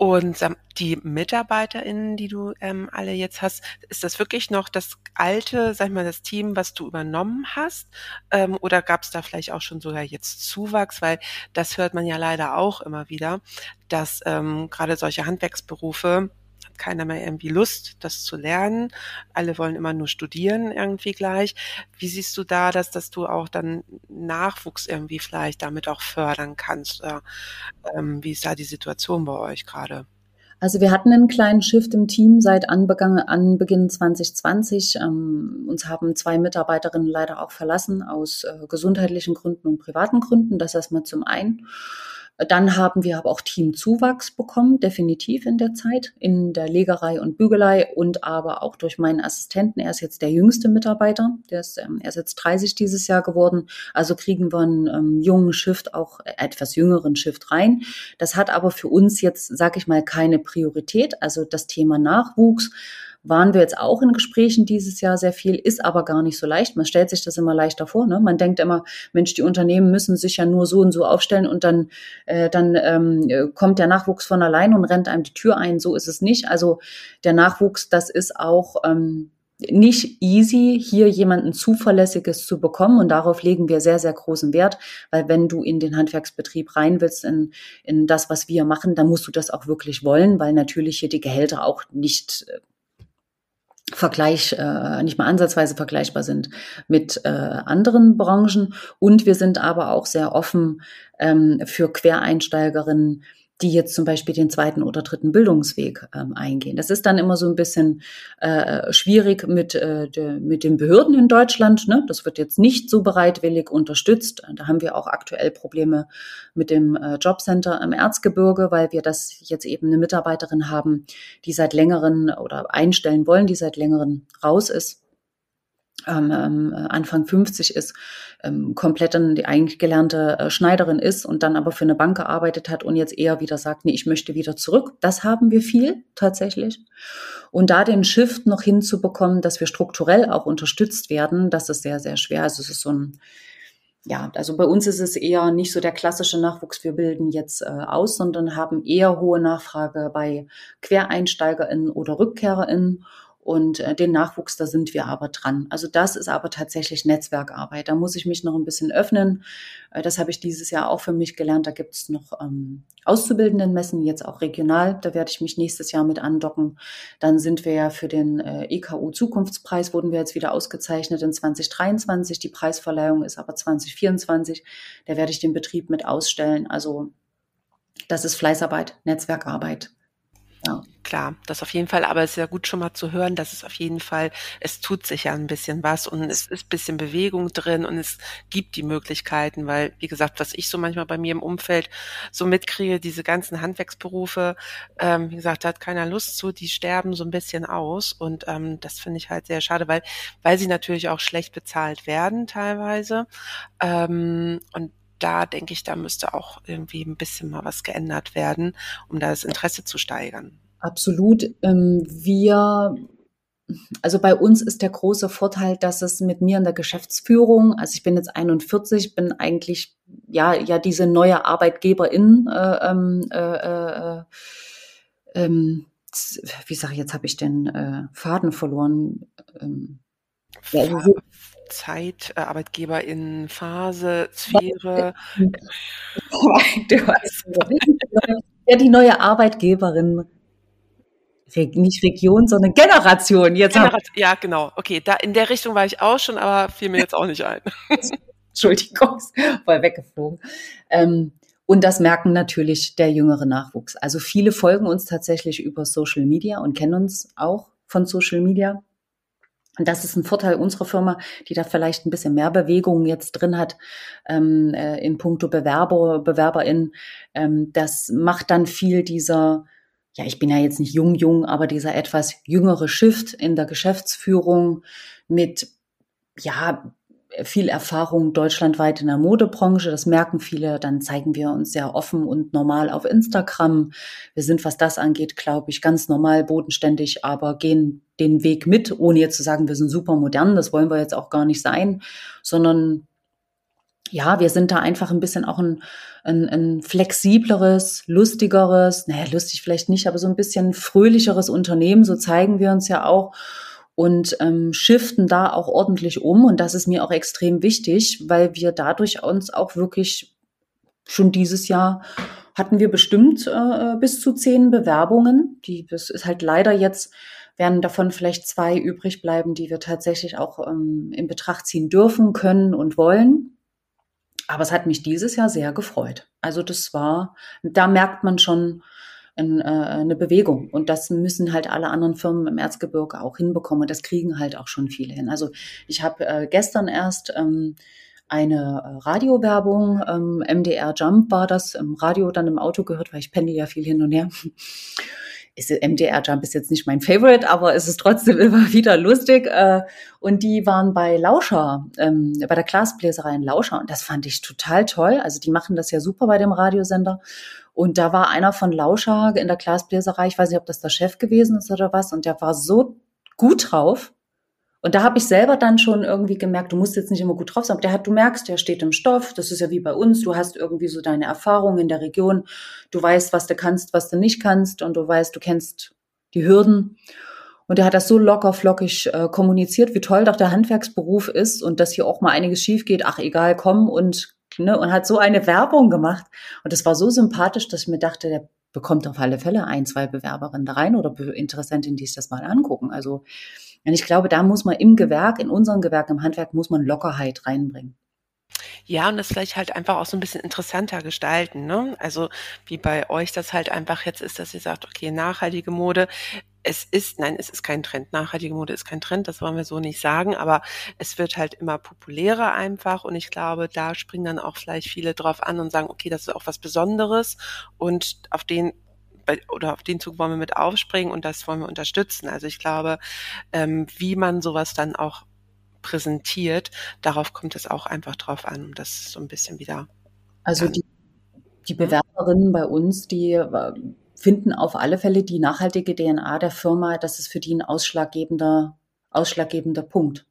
Und die MitarbeiterInnen, die du ähm, alle jetzt hast, ist das wirklich noch das alte, sag ich mal, das Team, was du übernommen hast? Ähm, oder gab es da vielleicht auch schon sogar jetzt Zuwachs? Weil das hört man ja leider auch immer wieder, dass ähm, gerade solche Handwerksberufe keiner mehr irgendwie Lust, das zu lernen. Alle wollen immer nur studieren irgendwie gleich. Wie siehst du da, dass, dass du auch dann Nachwuchs irgendwie vielleicht damit auch fördern kannst? Oder, ähm, wie ist da die Situation bei euch gerade? Also wir hatten einen kleinen Shift im Team seit Anbeginn, Anbeginn 2020. Ähm, uns haben zwei Mitarbeiterinnen leider auch verlassen aus äh, gesundheitlichen Gründen und privaten Gründen. Das erstmal zum einen. Dann haben wir aber auch Teamzuwachs bekommen, definitiv in der Zeit, in der Legerei und Bügelei und aber auch durch meinen Assistenten. Er ist jetzt der jüngste Mitarbeiter, der ist, ähm, er ist jetzt 30 dieses Jahr geworden. Also kriegen wir einen ähm, jungen Shift, auch etwas jüngeren Shift rein. Das hat aber für uns jetzt, sag ich mal, keine Priorität. Also das Thema Nachwuchs waren wir jetzt auch in Gesprächen dieses Jahr sehr viel, ist aber gar nicht so leicht. Man stellt sich das immer leichter vor. Ne? Man denkt immer, Mensch, die Unternehmen müssen sich ja nur so und so aufstellen und dann, äh, dann ähm, kommt der Nachwuchs von allein und rennt einem die Tür ein. So ist es nicht. Also der Nachwuchs, das ist auch ähm, nicht easy, hier jemanden Zuverlässiges zu bekommen. Und darauf legen wir sehr, sehr großen Wert, weil wenn du in den Handwerksbetrieb rein willst, in, in das, was wir machen, dann musst du das auch wirklich wollen, weil natürlich hier die Gehälter auch nicht äh, Vergleich, äh, nicht mal ansatzweise vergleichbar sind mit äh, anderen Branchen. Und wir sind aber auch sehr offen ähm, für Quereinsteigerinnen, die jetzt zum Beispiel den zweiten oder dritten Bildungsweg ähm, eingehen. Das ist dann immer so ein bisschen äh, schwierig mit, äh, de, mit den Behörden in Deutschland. Ne? Das wird jetzt nicht so bereitwillig unterstützt. Da haben wir auch aktuell Probleme mit dem äh, Jobcenter im Erzgebirge, weil wir das jetzt eben eine Mitarbeiterin haben, die seit längeren oder einstellen wollen, die seit längeren raus ist ähm, Anfang 50 ist, ähm, komplett dann die eigentlich gelernte äh, Schneiderin ist und dann aber für eine Bank gearbeitet hat und jetzt eher wieder sagt, nee, ich möchte wieder zurück. Das haben wir viel tatsächlich. Und da den Shift noch hinzubekommen, dass wir strukturell auch unterstützt werden, das ist sehr, sehr schwer. Also es ist so ein, ja, also bei uns ist es eher nicht so der klassische Nachwuchs, wir bilden jetzt äh, aus, sondern haben eher hohe Nachfrage bei QuereinsteigerInnen oder RückkehrerInnen und äh, den Nachwuchs, da sind wir aber dran. Also das ist aber tatsächlich Netzwerkarbeit. Da muss ich mich noch ein bisschen öffnen. Äh, das habe ich dieses Jahr auch für mich gelernt. Da gibt es noch ähm, Auszubildendenmessen, jetzt auch regional. Da werde ich mich nächstes Jahr mit andocken. Dann sind wir ja für den äh, EKU Zukunftspreis, wurden wir jetzt wieder ausgezeichnet in 2023. Die Preisverleihung ist aber 2024. Da werde ich den Betrieb mit ausstellen. Also das ist Fleißarbeit, Netzwerkarbeit. Ja. Klar, das auf jeden Fall, aber es ist ja gut schon mal zu hören, dass es auf jeden Fall, es tut sich ja ein bisschen was und es ist ein bisschen Bewegung drin und es gibt die Möglichkeiten, weil, wie gesagt, was ich so manchmal bei mir im Umfeld so mitkriege, diese ganzen Handwerksberufe, ähm, wie gesagt, da hat keiner Lust zu, die sterben so ein bisschen aus und ähm, das finde ich halt sehr schade, weil, weil sie natürlich auch schlecht bezahlt werden teilweise ähm, und da denke ich, da müsste auch irgendwie ein bisschen mal was geändert werden, um da das Interesse zu steigern. Absolut. Ähm, wir also bei uns ist der große Vorteil, dass es mit mir in der Geschäftsführung, also ich bin jetzt 41, bin eigentlich ja ja diese neue Arbeitgeberin, äh, ähm, äh, äh, ähm, wie sage ich jetzt, habe ich den äh, Faden verloren. Ähm, ja, also Zeit, äh, Arbeitgeberin, Phase, Sphäre. [laughs] ja, die neue Arbeitgeberin. Nicht Region, sondern Generation. Jetzt Generation, ja, genau. Okay, da in der Richtung war ich auch schon, aber fiel mir jetzt auch nicht ein. [laughs] Entschuldigung, voll weggeflogen. Ähm, und das merken natürlich der jüngere Nachwuchs. Also viele folgen uns tatsächlich über Social Media und kennen uns auch von Social Media. Und das ist ein Vorteil unserer Firma, die da vielleicht ein bisschen mehr Bewegung jetzt drin hat ähm, äh, in puncto Bewerber, BewerberInnen. Ähm, das macht dann viel dieser, ja, ich bin ja jetzt nicht jung, jung, aber dieser etwas jüngere Shift in der Geschäftsführung mit, ja, viel Erfahrung deutschlandweit in der Modebranche. Das merken viele. Dann zeigen wir uns sehr offen und normal auf Instagram. Wir sind, was das angeht, glaube ich, ganz normal, bodenständig, aber gehen den Weg mit, ohne jetzt zu sagen, wir sind super modern. Das wollen wir jetzt auch gar nicht sein, sondern ja, wir sind da einfach ein bisschen auch ein, ein, ein flexibleres, lustigeres, naja, lustig vielleicht nicht, aber so ein bisschen fröhlicheres Unternehmen. So zeigen wir uns ja auch und ähm, shiften da auch ordentlich um. Und das ist mir auch extrem wichtig, weil wir dadurch uns auch wirklich schon dieses Jahr hatten wir bestimmt äh, bis zu zehn Bewerbungen. Die, das ist halt leider jetzt, werden davon vielleicht zwei übrig bleiben, die wir tatsächlich auch ähm, in Betracht ziehen dürfen, können und wollen. Aber es hat mich dieses Jahr sehr gefreut. Also das war, da merkt man schon, ein, äh, eine Bewegung. Und das müssen halt alle anderen Firmen im Erzgebirge auch hinbekommen. Und das kriegen halt auch schon viele hin. Also ich habe äh, gestern erst ähm, eine äh, Radiowerbung, ähm, MDR Jump war das, im Radio dann im Auto gehört, weil ich pendel ja viel hin und her. Ist, MDR Jump ist jetzt nicht mein Favorite, aber es ist trotzdem [laughs] immer wieder lustig. Äh, und die waren bei Lauscher, ähm, bei der Glasbläserei in Lauscher. Und das fand ich total toll. Also die machen das ja super bei dem Radiosender. Und da war einer von Lauscher in der Glasbläserei, ich weiß nicht, ob das der Chef gewesen ist oder was, und der war so gut drauf. Und da habe ich selber dann schon irgendwie gemerkt, du musst jetzt nicht immer gut drauf sein, aber der hat, du merkst, der steht im Stoff, das ist ja wie bei uns, du hast irgendwie so deine Erfahrungen in der Region, du weißt, was du kannst, was du nicht kannst und du weißt, du kennst die Hürden. Und er hat das so locker flockig äh, kommuniziert, wie toll doch der Handwerksberuf ist und dass hier auch mal einiges schief geht. Ach egal, komm und ne, und hat so eine Werbung gemacht. Und das war so sympathisch, dass ich mir dachte, der bekommt auf alle Fälle ein, zwei Bewerberinnen da rein oder Interessentinnen, die sich das mal angucken. Also, und ich glaube, da muss man im Gewerk, in unserem Gewerk, im Handwerk, muss man Lockerheit reinbringen. Ja, und das vielleicht halt einfach auch so ein bisschen interessanter gestalten. Ne? Also wie bei euch das halt einfach jetzt ist, dass ihr sagt, okay, nachhaltige Mode, es ist, nein, es ist kein Trend. Nachhaltige Mode ist kein Trend, das wollen wir so nicht sagen, aber es wird halt immer populärer einfach und ich glaube, da springen dann auch vielleicht viele drauf an und sagen, okay, das ist auch was Besonderes und auf den oder auf den Zug wollen wir mit aufspringen und das wollen wir unterstützen. Also ich glaube, ähm, wie man sowas dann auch präsentiert. Darauf kommt es auch einfach drauf an, um das so ein bisschen wieder. Also die, die Bewerberinnen bei uns, die äh, finden auf alle Fälle die nachhaltige DNA der Firma, das ist für die ein ausschlaggebender, ausschlaggebender Punkt.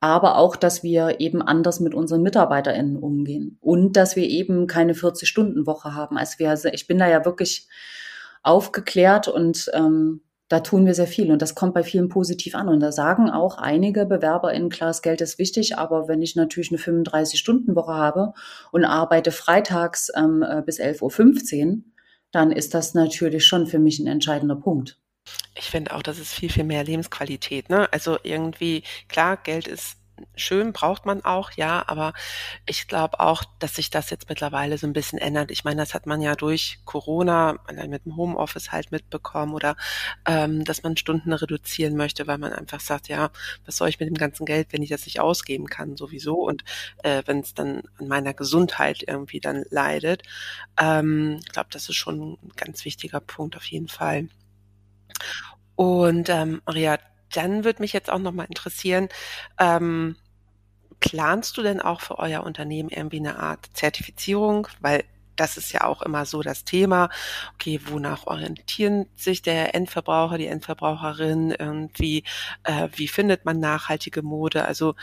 Aber auch, dass wir eben anders mit unseren MitarbeiterInnen umgehen und dass wir eben keine 40-Stunden-Woche haben. Also wir, ich bin da ja wirklich aufgeklärt und ähm, da tun wir sehr viel und das kommt bei vielen positiv an. Und da sagen auch einige BewerberInnen, klar, das Geld ist wichtig, aber wenn ich natürlich eine 35-Stunden-Woche habe und arbeite freitags ähm, äh, bis 11.15 Uhr, dann ist das natürlich schon für mich ein entscheidender Punkt. Ich finde auch, das ist viel, viel mehr Lebensqualität. Ne? Also irgendwie, klar, Geld ist schön, braucht man auch, ja, aber ich glaube auch, dass sich das jetzt mittlerweile so ein bisschen ändert. Ich meine, das hat man ja durch Corona mit dem Homeoffice halt mitbekommen oder ähm, dass man Stunden reduzieren möchte, weil man einfach sagt, ja, was soll ich mit dem ganzen Geld, wenn ich das nicht ausgeben kann, sowieso und äh, wenn es dann an meiner Gesundheit irgendwie dann leidet. Ähm, ich glaube, das ist schon ein ganz wichtiger Punkt auf jeden Fall. Und ähm, Maria, dann würde mich jetzt auch nochmal interessieren, ähm, planst du denn auch für euer Unternehmen irgendwie eine Art Zertifizierung? Weil das ist ja auch immer so das Thema. Okay, wonach orientieren sich der Endverbraucher, die Endverbraucherin? Irgendwie, äh, wie findet man nachhaltige Mode? Also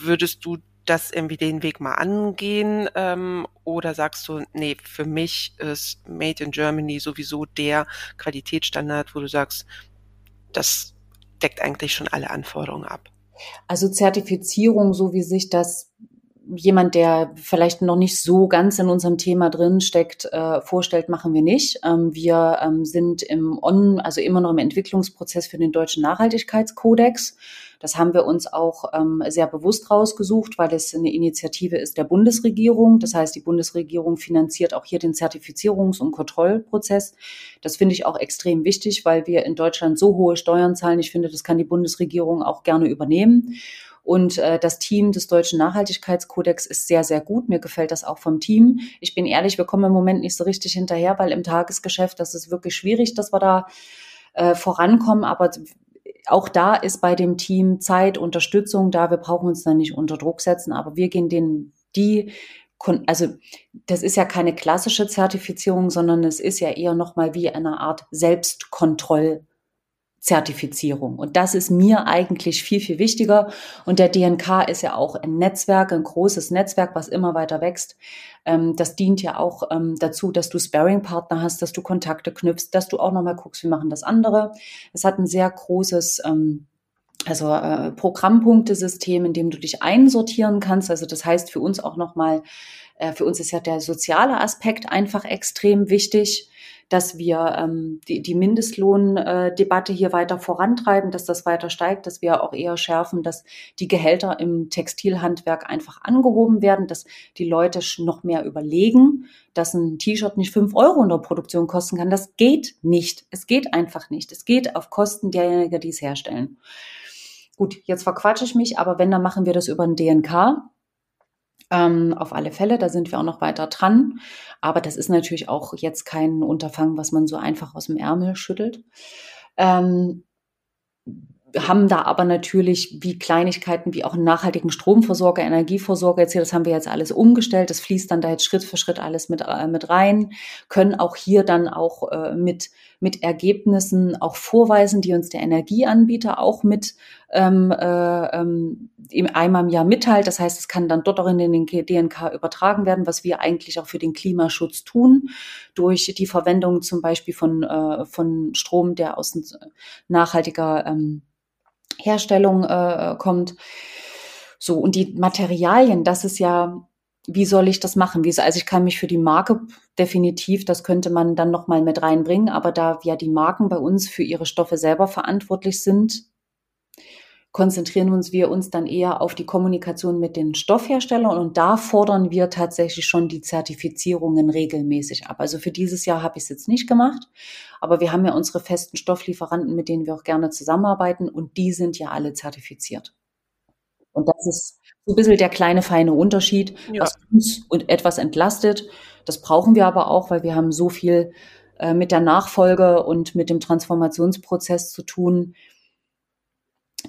würdest du das irgendwie den Weg mal angehen? Ähm, oder sagst du, nee, für mich ist Made in Germany sowieso der Qualitätsstandard, wo du sagst, das deckt eigentlich schon alle Anforderungen ab. Also Zertifizierung, so wie sich das jemand, der vielleicht noch nicht so ganz in unserem Thema drin steckt, äh, vorstellt, machen wir nicht. Ähm, wir ähm, sind im On, also immer noch im Entwicklungsprozess für den deutschen Nachhaltigkeitskodex. Das haben wir uns auch ähm, sehr bewusst rausgesucht, weil es eine Initiative ist der Bundesregierung. Das heißt, die Bundesregierung finanziert auch hier den Zertifizierungs- und Kontrollprozess. Das finde ich auch extrem wichtig, weil wir in Deutschland so hohe Steuern zahlen. Ich finde, das kann die Bundesregierung auch gerne übernehmen. Und äh, das Team des Deutschen Nachhaltigkeitskodex ist sehr, sehr gut. Mir gefällt das auch vom Team. Ich bin ehrlich, wir kommen im Moment nicht so richtig hinterher, weil im Tagesgeschäft, das ist wirklich schwierig, dass wir da äh, vorankommen. Aber auch da ist bei dem Team Zeit, Unterstützung da. Wir brauchen uns da nicht unter Druck setzen, aber wir gehen den, die also das ist ja keine klassische Zertifizierung, sondern es ist ja eher nochmal wie eine Art Selbstkontroll. Zertifizierung. Und das ist mir eigentlich viel, viel wichtiger. Und der DNK ist ja auch ein Netzwerk, ein großes Netzwerk, was immer weiter wächst. Ähm, das dient ja auch ähm, dazu, dass du Sparing-Partner hast, dass du Kontakte knüpfst, dass du auch nochmal guckst, wie machen das andere. Es hat ein sehr großes, ähm, also äh, Programmpunktesystem, in dem du dich einsortieren kannst. Also das heißt für uns auch nochmal, äh, für uns ist ja der soziale Aspekt einfach extrem wichtig dass wir ähm, die, die Mindestlohndebatte hier weiter vorantreiben, dass das weiter steigt, dass wir auch eher schärfen, dass die Gehälter im Textilhandwerk einfach angehoben werden, dass die Leute noch mehr überlegen, dass ein T-Shirt nicht fünf Euro in der Produktion kosten kann. Das geht nicht. Es geht einfach nicht. Es geht auf Kosten derjenigen, die es herstellen. Gut, jetzt verquatsche ich mich, aber wenn, dann machen wir das über den DNK. Ähm, auf alle Fälle, da sind wir auch noch weiter dran. Aber das ist natürlich auch jetzt kein Unterfangen, was man so einfach aus dem Ärmel schüttelt. Ähm, haben da aber natürlich wie Kleinigkeiten wie auch einen nachhaltigen Stromversorger, Energieversorger jetzt hier, das haben wir jetzt alles umgestellt, das fließt dann da jetzt Schritt für Schritt alles mit, äh, mit rein, können auch hier dann auch äh, mit, mit Ergebnissen auch vorweisen, die uns der Energieanbieter auch mit ähm, äh, ähm, einmal im Jahr mitteilt. Das heißt, es kann dann dort auch in den DNK übertragen werden, was wir eigentlich auch für den Klimaschutz tun, durch die Verwendung zum Beispiel von, äh, von Strom, der aus nachhaltiger ähm, Herstellung äh, kommt. So, und die Materialien, das ist ja, wie soll ich das machen? Wie, also ich kann mich für die Marke definitiv, das könnte man dann nochmal mit reinbringen, aber da ja die Marken bei uns für ihre Stoffe selber verantwortlich sind, konzentrieren uns wir uns dann eher auf die Kommunikation mit den Stoffherstellern und da fordern wir tatsächlich schon die Zertifizierungen regelmäßig ab. Also für dieses Jahr habe ich es jetzt nicht gemacht, aber wir haben ja unsere festen Stofflieferanten, mit denen wir auch gerne zusammenarbeiten und die sind ja alle zertifiziert. Und das ist so ein bisschen der kleine feine Unterschied, ja. was uns und etwas entlastet. Das brauchen wir aber auch, weil wir haben so viel äh, mit der Nachfolge und mit dem Transformationsprozess zu tun,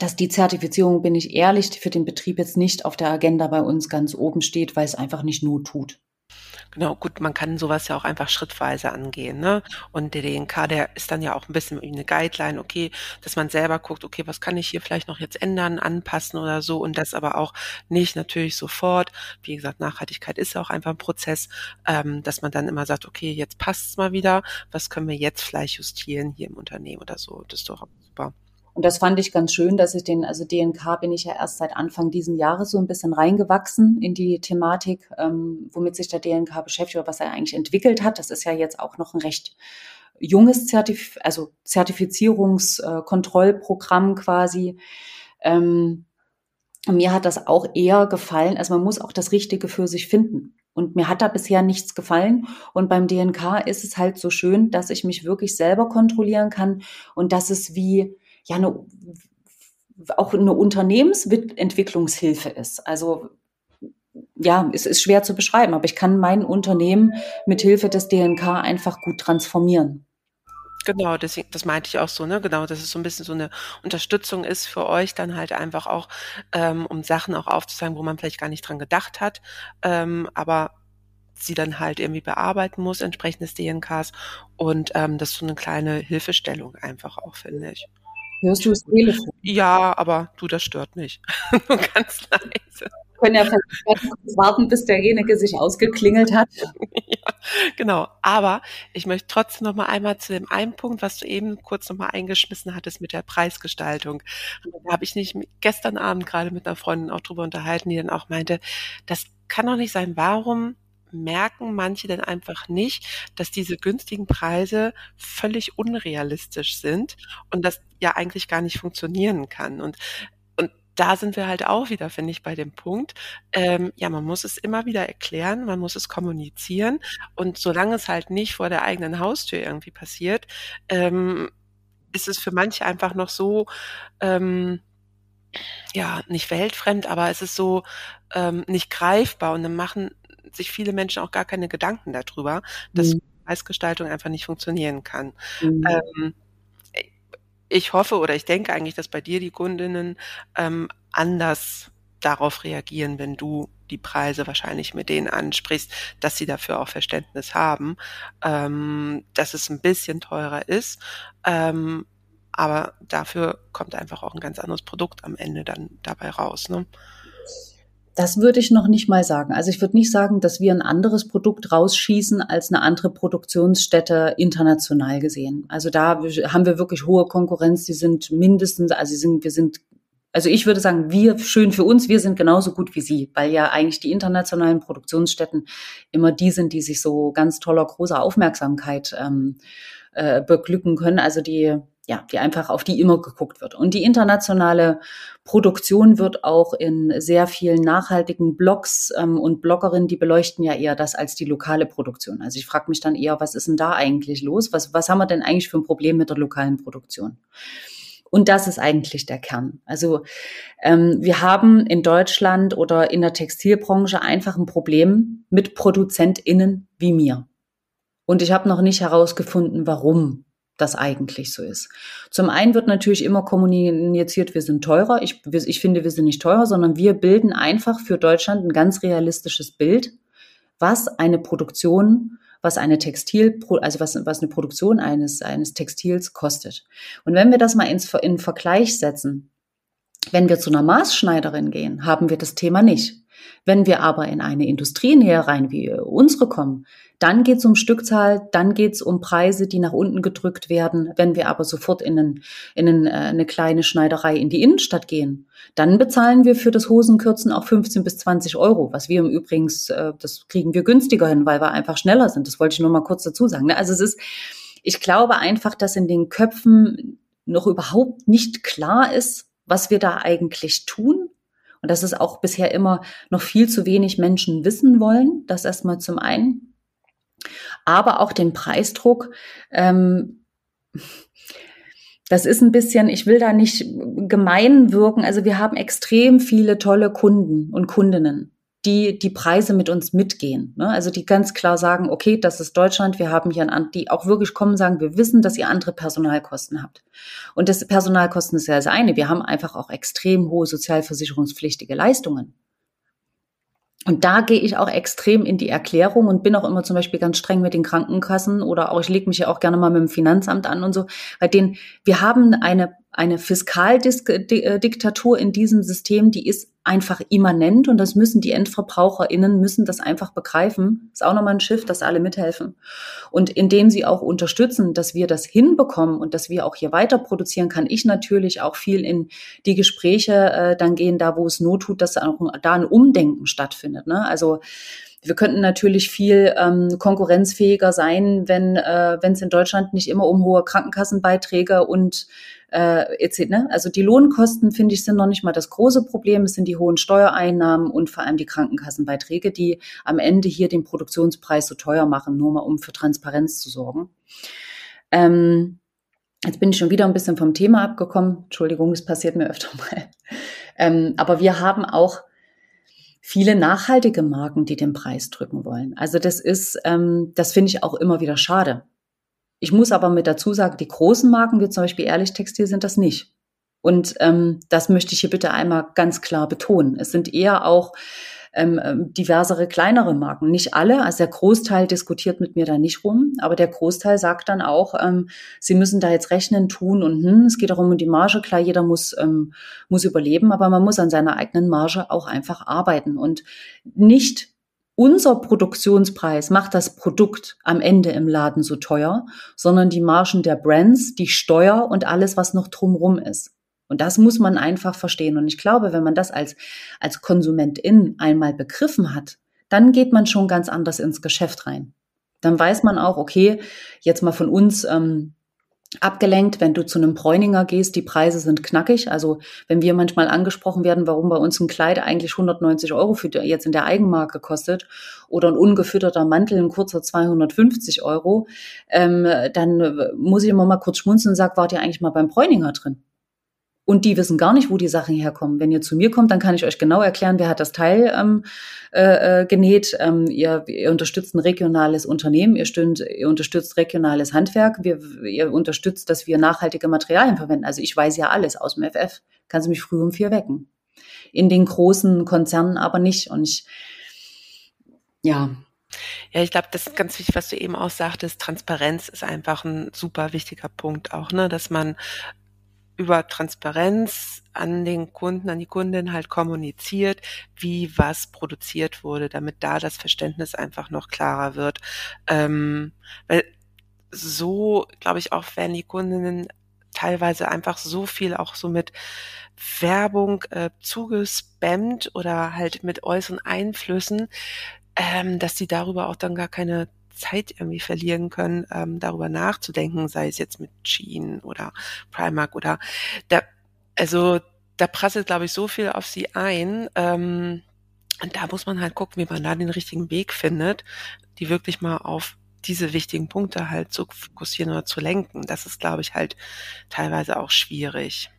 dass die Zertifizierung, bin ich ehrlich, für den Betrieb jetzt nicht auf der Agenda bei uns ganz oben steht, weil es einfach nicht Not tut. Genau, gut, man kann sowas ja auch einfach schrittweise angehen, ne? Und der DNK, der ist dann ja auch ein bisschen eine Guideline, okay, dass man selber guckt, okay, was kann ich hier vielleicht noch jetzt ändern, anpassen oder so und das aber auch nicht natürlich sofort. Wie gesagt, Nachhaltigkeit ist ja auch einfach ein Prozess, ähm, dass man dann immer sagt, okay, jetzt passt es mal wieder, was können wir jetzt vielleicht justieren hier im Unternehmen oder so. Das ist doch super. Und das fand ich ganz schön, dass ich den, also DNK bin ich ja erst seit Anfang diesen Jahres so ein bisschen reingewachsen in die Thematik, ähm, womit sich der DNK beschäftigt, was er eigentlich entwickelt hat. Das ist ja jetzt auch noch ein recht junges Zertif also Zertifizierungskontrollprogramm quasi. Ähm, mir hat das auch eher gefallen. Also man muss auch das Richtige für sich finden. Und mir hat da bisher nichts gefallen. Und beim DNK ist es halt so schön, dass ich mich wirklich selber kontrollieren kann und dass es wie, ja eine, auch eine Unternehmensentwicklungshilfe ist. Also ja, es ist schwer zu beschreiben, aber ich kann mein Unternehmen mit Hilfe des DNK einfach gut transformieren. Genau, deswegen, das meinte ich auch so, ne? Genau, dass es so ein bisschen so eine Unterstützung ist für euch, dann halt einfach auch, ähm, um Sachen auch aufzuzeigen, wo man vielleicht gar nicht dran gedacht hat, ähm, aber sie dann halt irgendwie bearbeiten muss, entsprechend des DNKs. Und ähm, das ist so eine kleine Hilfestellung einfach auch, finde ich. Hörst du das Telefon? Ja, aber du, das stört mich. [laughs] Nur ganz leise. Können ja kurz warten, bis derjenige sich ausgeklingelt hat. [laughs] ja, genau. Aber ich möchte trotzdem noch mal einmal zu dem einen Punkt, was du eben kurz noch mal eingeschmissen hattest mit der Preisgestaltung. Da habe ich nicht gestern Abend gerade mit einer Freundin auch drüber unterhalten, die dann auch meinte, das kann doch nicht sein. Warum merken manche denn einfach nicht, dass diese günstigen Preise völlig unrealistisch sind und das ja eigentlich gar nicht funktionieren kann. Und da sind wir halt auch wieder, finde ich, bei dem Punkt, ähm, ja, man muss es immer wieder erklären, man muss es kommunizieren und solange es halt nicht vor der eigenen Haustür irgendwie passiert, ähm, ist es für manche einfach noch so, ähm, ja, nicht weltfremd, aber es ist so ähm, nicht greifbar und dann machen sich viele Menschen auch gar keine Gedanken darüber, dass mhm. Preisgestaltung einfach nicht funktionieren kann. Mhm. Ähm, ich hoffe oder ich denke eigentlich, dass bei dir die Kundinnen ähm, anders darauf reagieren, wenn du die Preise wahrscheinlich mit denen ansprichst, dass sie dafür auch Verständnis haben, ähm, dass es ein bisschen teurer ist. Ähm, aber dafür kommt einfach auch ein ganz anderes Produkt am Ende dann dabei raus. Ne? Das würde ich noch nicht mal sagen. Also ich würde nicht sagen, dass wir ein anderes Produkt rausschießen als eine andere Produktionsstätte international gesehen. Also da haben wir wirklich hohe Konkurrenz. Die sind mindestens, also sind, wir sind, also ich würde sagen, wir, schön für uns, wir sind genauso gut wie Sie, weil ja eigentlich die internationalen Produktionsstätten immer die sind, die sich so ganz toller, großer Aufmerksamkeit ähm, äh, beglücken können. Also die ja, die einfach auf die immer geguckt wird. Und die internationale Produktion wird auch in sehr vielen nachhaltigen Blogs ähm, und Bloggerinnen, die beleuchten ja eher das als die lokale Produktion. Also ich frage mich dann eher, was ist denn da eigentlich los? Was, was haben wir denn eigentlich für ein Problem mit der lokalen Produktion? Und das ist eigentlich der Kern. Also ähm, wir haben in Deutschland oder in der Textilbranche einfach ein Problem mit ProduzentInnen wie mir. Und ich habe noch nicht herausgefunden, warum das eigentlich so ist. Zum einen wird natürlich immer kommuniziert, wir sind teurer. Ich, ich finde, wir sind nicht teurer, sondern wir bilden einfach für Deutschland ein ganz realistisches Bild, was eine Produktion, was eine Textil, also was, was eine Produktion eines, eines Textils kostet. Und wenn wir das mal ins, in Vergleich setzen, wenn wir zu einer Maßschneiderin gehen, haben wir das Thema nicht. Wenn wir aber in eine Industrienähe rein wie unsere kommen, dann geht es um Stückzahl, dann geht es um Preise, die nach unten gedrückt werden. Wenn wir aber sofort in, einen, in einen, äh, eine kleine Schneiderei in die Innenstadt gehen, dann bezahlen wir für das Hosenkürzen auch 15 bis 20 Euro, was wir im Übrigen, äh, das kriegen wir günstiger hin, weil wir einfach schneller sind. Das wollte ich nur mal kurz dazu sagen. Ne? Also es ist, ich glaube einfach, dass in den Köpfen noch überhaupt nicht klar ist, was wir da eigentlich tun und dass es auch bisher immer noch viel zu wenig Menschen wissen wollen. Das erstmal zum einen. Aber auch den Preisdruck. Ähm, das ist ein bisschen, ich will da nicht gemein wirken. Also wir haben extrem viele tolle Kunden und Kundinnen. Die die Preise mit uns mitgehen. Ne? Also die ganz klar sagen, okay, das ist Deutschland, wir haben hier ein, die auch wirklich kommen, sagen, wir wissen, dass ihr andere Personalkosten habt. Und das Personalkosten ist ja das eine. Wir haben einfach auch extrem hohe sozialversicherungspflichtige Leistungen. Und da gehe ich auch extrem in die Erklärung und bin auch immer zum Beispiel ganz streng mit den Krankenkassen oder auch ich lege mich ja auch gerne mal mit dem Finanzamt an und so, bei denen wir haben eine eine Fiskaldiktatur in diesem System, die ist einfach immanent und das müssen die EndverbraucherInnen müssen das einfach begreifen. Ist auch nochmal ein Schiff, dass alle mithelfen. Und indem sie auch unterstützen, dass wir das hinbekommen und dass wir auch hier weiter produzieren, kann ich natürlich auch viel in die Gespräche äh, dann gehen, da wo es not tut, dass auch da ein Umdenken stattfindet. Ne? Also wir könnten natürlich viel ähm, konkurrenzfähiger sein, wenn äh, es in Deutschland nicht immer um hohe Krankenkassenbeiträge und äh, etc. Ne? Also die Lohnkosten, finde ich, sind noch nicht mal das große Problem. Es sind die hohen Steuereinnahmen und vor allem die Krankenkassenbeiträge, die am Ende hier den Produktionspreis so teuer machen, nur mal um für Transparenz zu sorgen. Ähm, Jetzt bin ich schon wieder ein bisschen vom Thema abgekommen. Entschuldigung, das passiert mir öfter [laughs] mal. Ähm, aber wir haben auch viele nachhaltige Marken, die den Preis drücken wollen. Also das ist, ähm, das finde ich auch immer wieder schade. Ich muss aber mit dazu sagen, die großen Marken, wie zum Beispiel Ehrlich Textil, sind das nicht. Und ähm, das möchte ich hier bitte einmal ganz klar betonen. Es sind eher auch ähm, ähm, diversere kleinere Marken. Nicht alle, also der Großteil diskutiert mit mir da nicht rum, aber der Großteil sagt dann auch, ähm, sie müssen da jetzt rechnen, tun und hm, es geht darum um die Marge. Klar, jeder muss, ähm, muss überleben, aber man muss an seiner eigenen Marge auch einfach arbeiten und nicht unser Produktionspreis macht das Produkt am Ende im Laden so teuer, sondern die Margen der Brands, die Steuer und alles, was noch drumrum ist. Und das muss man einfach verstehen. Und ich glaube, wenn man das als, als Konsumentin einmal begriffen hat, dann geht man schon ganz anders ins Geschäft rein. Dann weiß man auch, okay, jetzt mal von uns, ähm, abgelenkt, wenn du zu einem Bräuninger gehst, die Preise sind knackig. Also wenn wir manchmal angesprochen werden, warum bei uns ein Kleid eigentlich 190 Euro für jetzt in der Eigenmarke kostet oder ein ungefütterter Mantel ein kurzer 250 Euro, ähm, dann muss ich immer mal kurz schmunzeln und sage, wart ihr eigentlich mal beim Bräuninger drin? Und die wissen gar nicht, wo die Sachen herkommen. Wenn ihr zu mir kommt, dann kann ich euch genau erklären, wer hat das Teil ähm, äh, äh, genäht. Ähm, ihr, ihr unterstützt ein regionales Unternehmen, ihr, stünd, ihr unterstützt regionales Handwerk, wir, ihr unterstützt, dass wir nachhaltige Materialien verwenden. Also ich weiß ja alles aus dem FF. Kannst du mich früh um vier wecken. In den großen Konzernen aber nicht. Und ich, ja, ja, ich glaube, das ist ganz wichtig, was du eben auch sagtest. Transparenz ist einfach ein super wichtiger Punkt auch, ne, dass man über Transparenz an den Kunden, an die Kundin halt kommuniziert, wie was produziert wurde, damit da das Verständnis einfach noch klarer wird. Ähm, weil so, glaube ich, auch werden die Kundinnen teilweise einfach so viel auch so mit Werbung äh, zugespammt oder halt mit äußeren Einflüssen, ähm, dass sie darüber auch dann gar keine Zeit irgendwie verlieren können, ähm, darüber nachzudenken, sei es jetzt mit Shein oder Primark oder da, also da prasselt, glaube ich, so viel auf sie ein. Ähm, und da muss man halt gucken, wie man da den richtigen Weg findet, die wirklich mal auf diese wichtigen Punkte halt zu fokussieren oder zu lenken. Das ist, glaube ich, halt teilweise auch schwierig.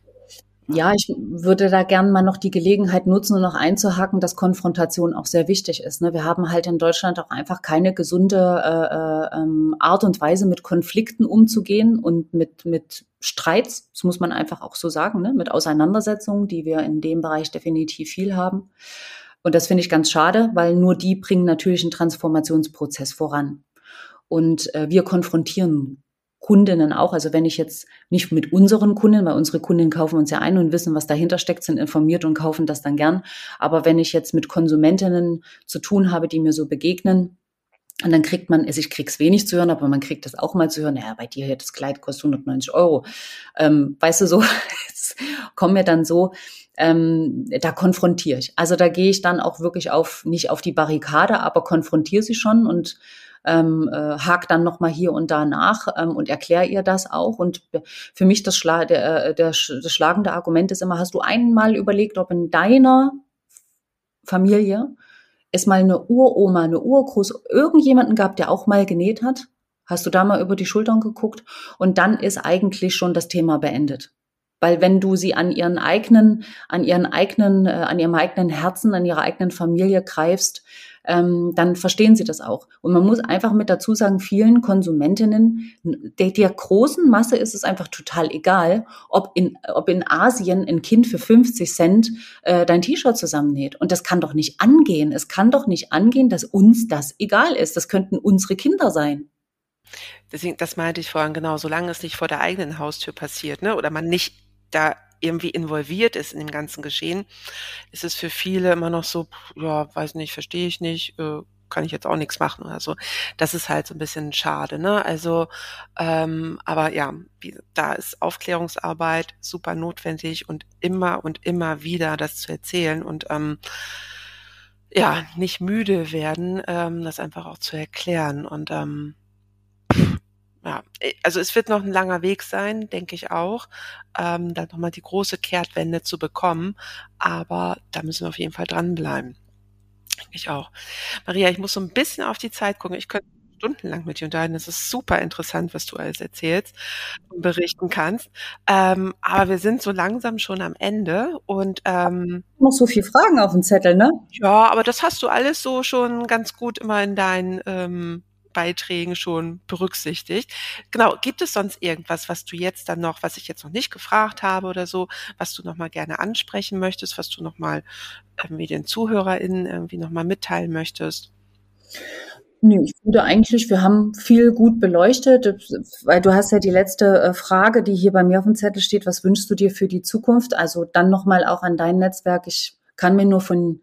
Ja, ich würde da gern mal noch die Gelegenheit nutzen, um noch einzuhaken, dass Konfrontation auch sehr wichtig ist. Ne? Wir haben halt in Deutschland auch einfach keine gesunde äh, äh, ähm, Art und Weise, mit Konflikten umzugehen und mit, mit Streits, das muss man einfach auch so sagen, ne? mit Auseinandersetzungen, die wir in dem Bereich definitiv viel haben. Und das finde ich ganz schade, weil nur die bringen natürlich einen Transformationsprozess voran. Und äh, wir konfrontieren Kundinnen auch. Also wenn ich jetzt nicht mit unseren Kunden, weil unsere Kunden kaufen uns ja ein und wissen, was dahinter steckt, sind informiert und kaufen das dann gern. Aber wenn ich jetzt mit Konsumentinnen zu tun habe, die mir so begegnen, und dann kriegt man, also ich krieg's wenig zu hören, aber man kriegt das auch mal zu hören, naja, bei dir hier das Kleid kostet 190 Euro. Ähm, weißt du so, [laughs] jetzt kommen mir dann so, ähm, da konfrontiere ich. Also da gehe ich dann auch wirklich auf, nicht auf die Barrikade, aber konfrontiere sie schon und ähm, äh, hakt dann nochmal hier und da nach ähm, und erkläre ihr das auch. Und für mich das, Schla der, äh, der, das schlagende Argument ist immer, hast du einmal überlegt, ob in deiner Familie es mal eine Uroma, eine Urgroß, irgendjemanden gab, der auch mal genäht hat? Hast du da mal über die Schultern geguckt? Und dann ist eigentlich schon das Thema beendet Weil wenn du sie an ihren eigenen, an ihren eigenen, äh, an ihrem eigenen Herzen, an ihrer eigenen Familie greifst, ähm, dann verstehen sie das auch. Und man muss einfach mit dazu sagen, vielen Konsumentinnen, der, der großen Masse ist es einfach total egal, ob in, ob in Asien ein Kind für 50 Cent äh, dein T-Shirt zusammennäht. Und das kann doch nicht angehen. Es kann doch nicht angehen, dass uns das egal ist. Das könnten unsere Kinder sein. Deswegen, das meinte ich vorhin genau, solange es nicht vor der eigenen Haustür passiert, ne, oder man nicht da irgendwie involviert ist in dem ganzen Geschehen, ist es für viele immer noch so, ja, weiß nicht, verstehe ich nicht, äh, kann ich jetzt auch nichts machen oder so. Das ist halt so ein bisschen schade, ne? Also, ähm, aber ja, wie, da ist Aufklärungsarbeit super notwendig und immer und immer wieder das zu erzählen und ähm, ja, nicht müde werden, ähm, das einfach auch zu erklären. Und ähm, ja, äh, also es wird noch ein langer Weg sein, denke ich auch, ähm, da nochmal die große Kehrtwende zu bekommen. Aber da müssen wir auf jeden Fall dranbleiben. Denke ich auch. Maria, ich muss so ein bisschen auf die Zeit gucken. Ich könnte stundenlang mit dir unterhalten. Das ist super interessant, was du alles erzählst und berichten kannst. Ähm, aber wir sind so langsam schon am Ende und ähm, noch so viele Fragen auf dem Zettel, ne? Ja, aber das hast du alles so schon ganz gut immer in deinen ähm, Beiträgen schon berücksichtigt. Genau, gibt es sonst irgendwas, was du jetzt dann noch, was ich jetzt noch nicht gefragt habe oder so, was du noch mal gerne ansprechen möchtest, was du noch mal irgendwie den ZuhörerInnen irgendwie noch mal mitteilen möchtest? Nee, ich finde eigentlich, wir haben viel gut beleuchtet, weil du hast ja die letzte äh, Frage, die hier bei mir auf dem Zettel steht, was wünschst du dir für die Zukunft? Also dann nochmal auch an dein Netzwerk. Ich kann mir nur von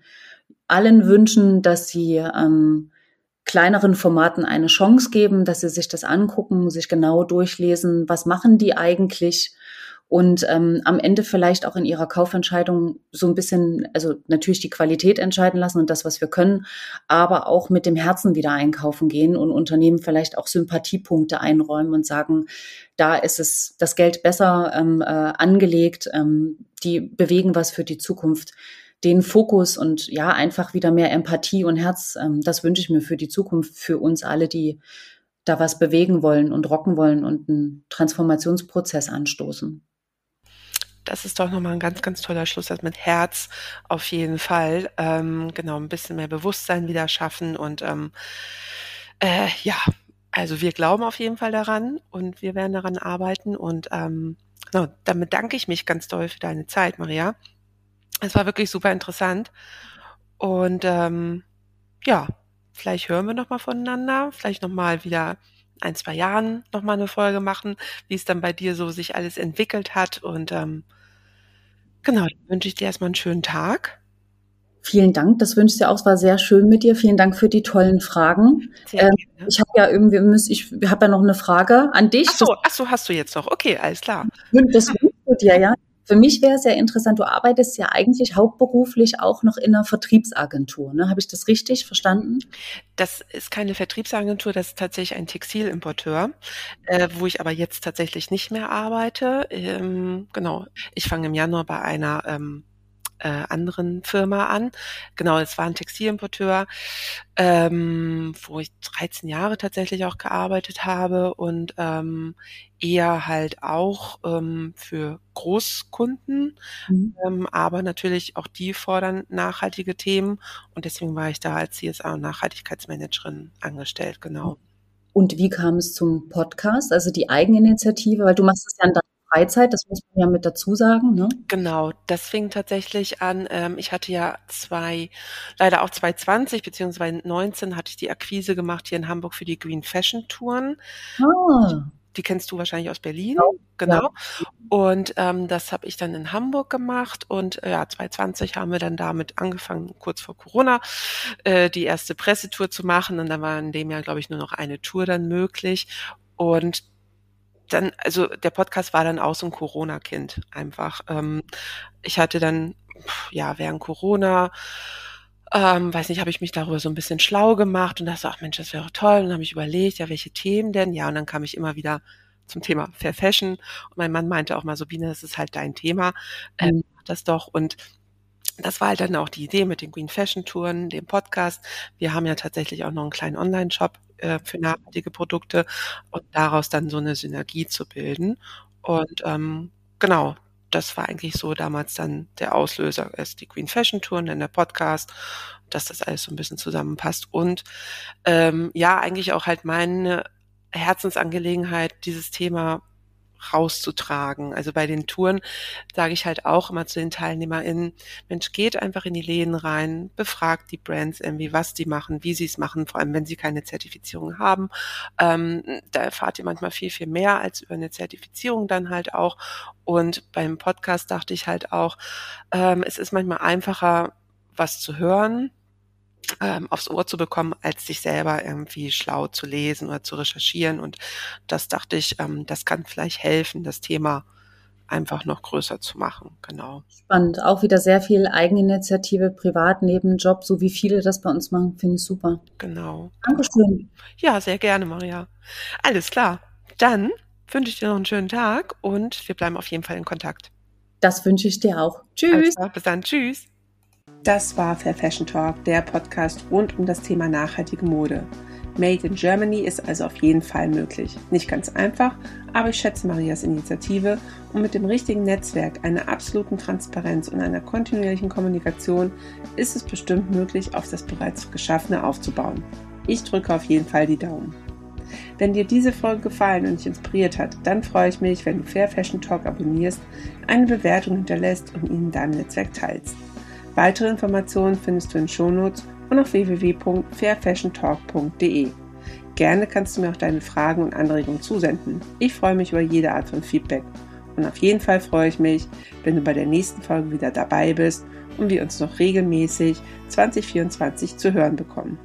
allen wünschen, dass sie ähm, kleineren Formaten eine Chance geben, dass sie sich das angucken, sich genau durchlesen, was machen die eigentlich? Und ähm, am Ende vielleicht auch in ihrer Kaufentscheidung so ein bisschen, also natürlich die Qualität entscheiden lassen und das, was wir können, aber auch mit dem Herzen wieder einkaufen gehen und Unternehmen vielleicht auch Sympathiepunkte einräumen und sagen, da ist es das Geld besser ähm, äh, angelegt, ähm, die bewegen was für die Zukunft den Fokus und ja, einfach wieder mehr Empathie und Herz, ähm, das wünsche ich mir für die Zukunft, für uns alle, die da was bewegen wollen und rocken wollen und einen Transformationsprozess anstoßen. Das ist doch nochmal ein ganz, ganz toller Schluss, das mit Herz auf jeden Fall. Ähm, genau, ein bisschen mehr Bewusstsein wieder schaffen und ähm, äh, ja, also wir glauben auf jeden Fall daran und wir werden daran arbeiten und ähm, genau, damit danke ich mich ganz doll für deine Zeit, Maria. Es war wirklich super interessant. Und ähm, ja, vielleicht hören wir nochmal voneinander, vielleicht nochmal wieder ein, zwei Jahren nochmal eine Folge machen, wie es dann bei dir so sich alles entwickelt hat. Und ähm, genau, dann wünsche ich dir erstmal einen schönen Tag. Vielen Dank, das wünsche ich dir auch. Es war sehr schön mit dir. Vielen Dank für die tollen Fragen. Ähm, ich habe ja irgendwie, ich habe ja noch eine Frage an dich. Ach so, ach so, hast du jetzt noch. Okay, alles klar. Das wünschst du dir, ja. Für mich wäre es sehr interessant, du arbeitest ja eigentlich hauptberuflich auch noch in einer Vertriebsagentur. Ne? Habe ich das richtig verstanden? Das ist keine Vertriebsagentur, das ist tatsächlich ein Textilimporteur, äh, wo ich aber jetzt tatsächlich nicht mehr arbeite. Ähm, genau, ich fange im Januar bei einer ähm, äh, anderen Firma an. Genau, es war ein Textilimporteur, ähm, wo ich 13 Jahre tatsächlich auch gearbeitet habe und ähm, eher halt auch ähm, für Großkunden, mhm. ähm, aber natürlich auch die fordern nachhaltige Themen und deswegen war ich da als CSA und Nachhaltigkeitsmanagerin angestellt, genau. Und wie kam es zum Podcast, also die Eigeninitiative, weil du machst es ja in Freizeit, das muss man ja mit dazu sagen. Ne? Genau, das fing tatsächlich an. Ähm, ich hatte ja zwei, leider auch 2020 beziehungsweise 19 hatte ich die Akquise gemacht hier in Hamburg für die Green Fashion Touren. Ah. Die kennst du wahrscheinlich aus Berlin, ja, genau. Ja. Und ähm, das habe ich dann in Hamburg gemacht und äh, ja, 2020 haben wir dann damit angefangen, kurz vor Corona, äh, die erste Pressetour zu machen und dann war in dem Jahr, glaube ich, nur noch eine Tour dann möglich. Und dann, also der Podcast war dann auch so ein Corona-Kind einfach. Ähm, ich hatte dann, ja, während Corona, ähm, weiß nicht, habe ich mich darüber so ein bisschen schlau gemacht und dachte, ach Mensch, das wäre toll. Und dann habe ich überlegt, ja, welche Themen denn? Ja, und dann kam ich immer wieder zum Thema Fair Fashion. Und mein Mann meinte auch mal so, Biene, das ist halt dein Thema. Ähm, mhm. mach das doch. Und das war halt dann auch die Idee mit den Green Fashion Touren, dem Podcast. Wir haben ja tatsächlich auch noch einen kleinen Online-Shop äh, für nachhaltige Produkte und daraus dann so eine Synergie zu bilden. Und ähm, genau, das war eigentlich so damals dann der Auslöser, erst die Queen Fashion Tour und dann der Podcast, dass das alles so ein bisschen zusammenpasst. Und ähm, ja, eigentlich auch halt meine Herzensangelegenheit, dieses Thema rauszutragen. Also bei den Touren sage ich halt auch immer zu den TeilnehmerInnen, Mensch, geht einfach in die Läden rein, befragt die Brands irgendwie, was die machen, wie sie es machen, vor allem wenn sie keine Zertifizierung haben. Ähm, da erfahrt ihr manchmal viel, viel mehr als über eine Zertifizierung dann halt auch. Und beim Podcast dachte ich halt auch, ähm, es ist manchmal einfacher, was zu hören, ähm, aufs Ohr zu bekommen, als sich selber irgendwie schlau zu lesen oder zu recherchieren. Und das dachte ich, ähm, das kann vielleicht helfen, das Thema einfach noch größer zu machen. Genau. Spannend. Auch wieder sehr viel Eigeninitiative, privat, neben Job, so wie viele das bei uns machen, finde ich super. Genau. Dankeschön. Ja, sehr gerne, Maria. Alles klar. Dann wünsche ich dir noch einen schönen Tag und wir bleiben auf jeden Fall in Kontakt. Das wünsche ich dir auch. Tschüss. bis dann. Tschüss. Das war Fair Fashion Talk, der Podcast rund um das Thema nachhaltige Mode. Made in Germany ist also auf jeden Fall möglich. Nicht ganz einfach, aber ich schätze Marias Initiative und mit dem richtigen Netzwerk, einer absoluten Transparenz und einer kontinuierlichen Kommunikation ist es bestimmt möglich, auf das bereits Geschaffene aufzubauen. Ich drücke auf jeden Fall die Daumen. Wenn dir diese Folge gefallen und dich inspiriert hat, dann freue ich mich, wenn du Fair Fashion Talk abonnierst, eine Bewertung hinterlässt und ihn in deinem Netzwerk teilst. Weitere Informationen findest du in Shownotes und auf www.fairfashiontalk.de. Gerne kannst du mir auch deine Fragen und Anregungen zusenden. Ich freue mich über jede Art von Feedback. Und auf jeden Fall freue ich mich, wenn du bei der nächsten Folge wieder dabei bist und wir uns noch regelmäßig 2024 zu hören bekommen.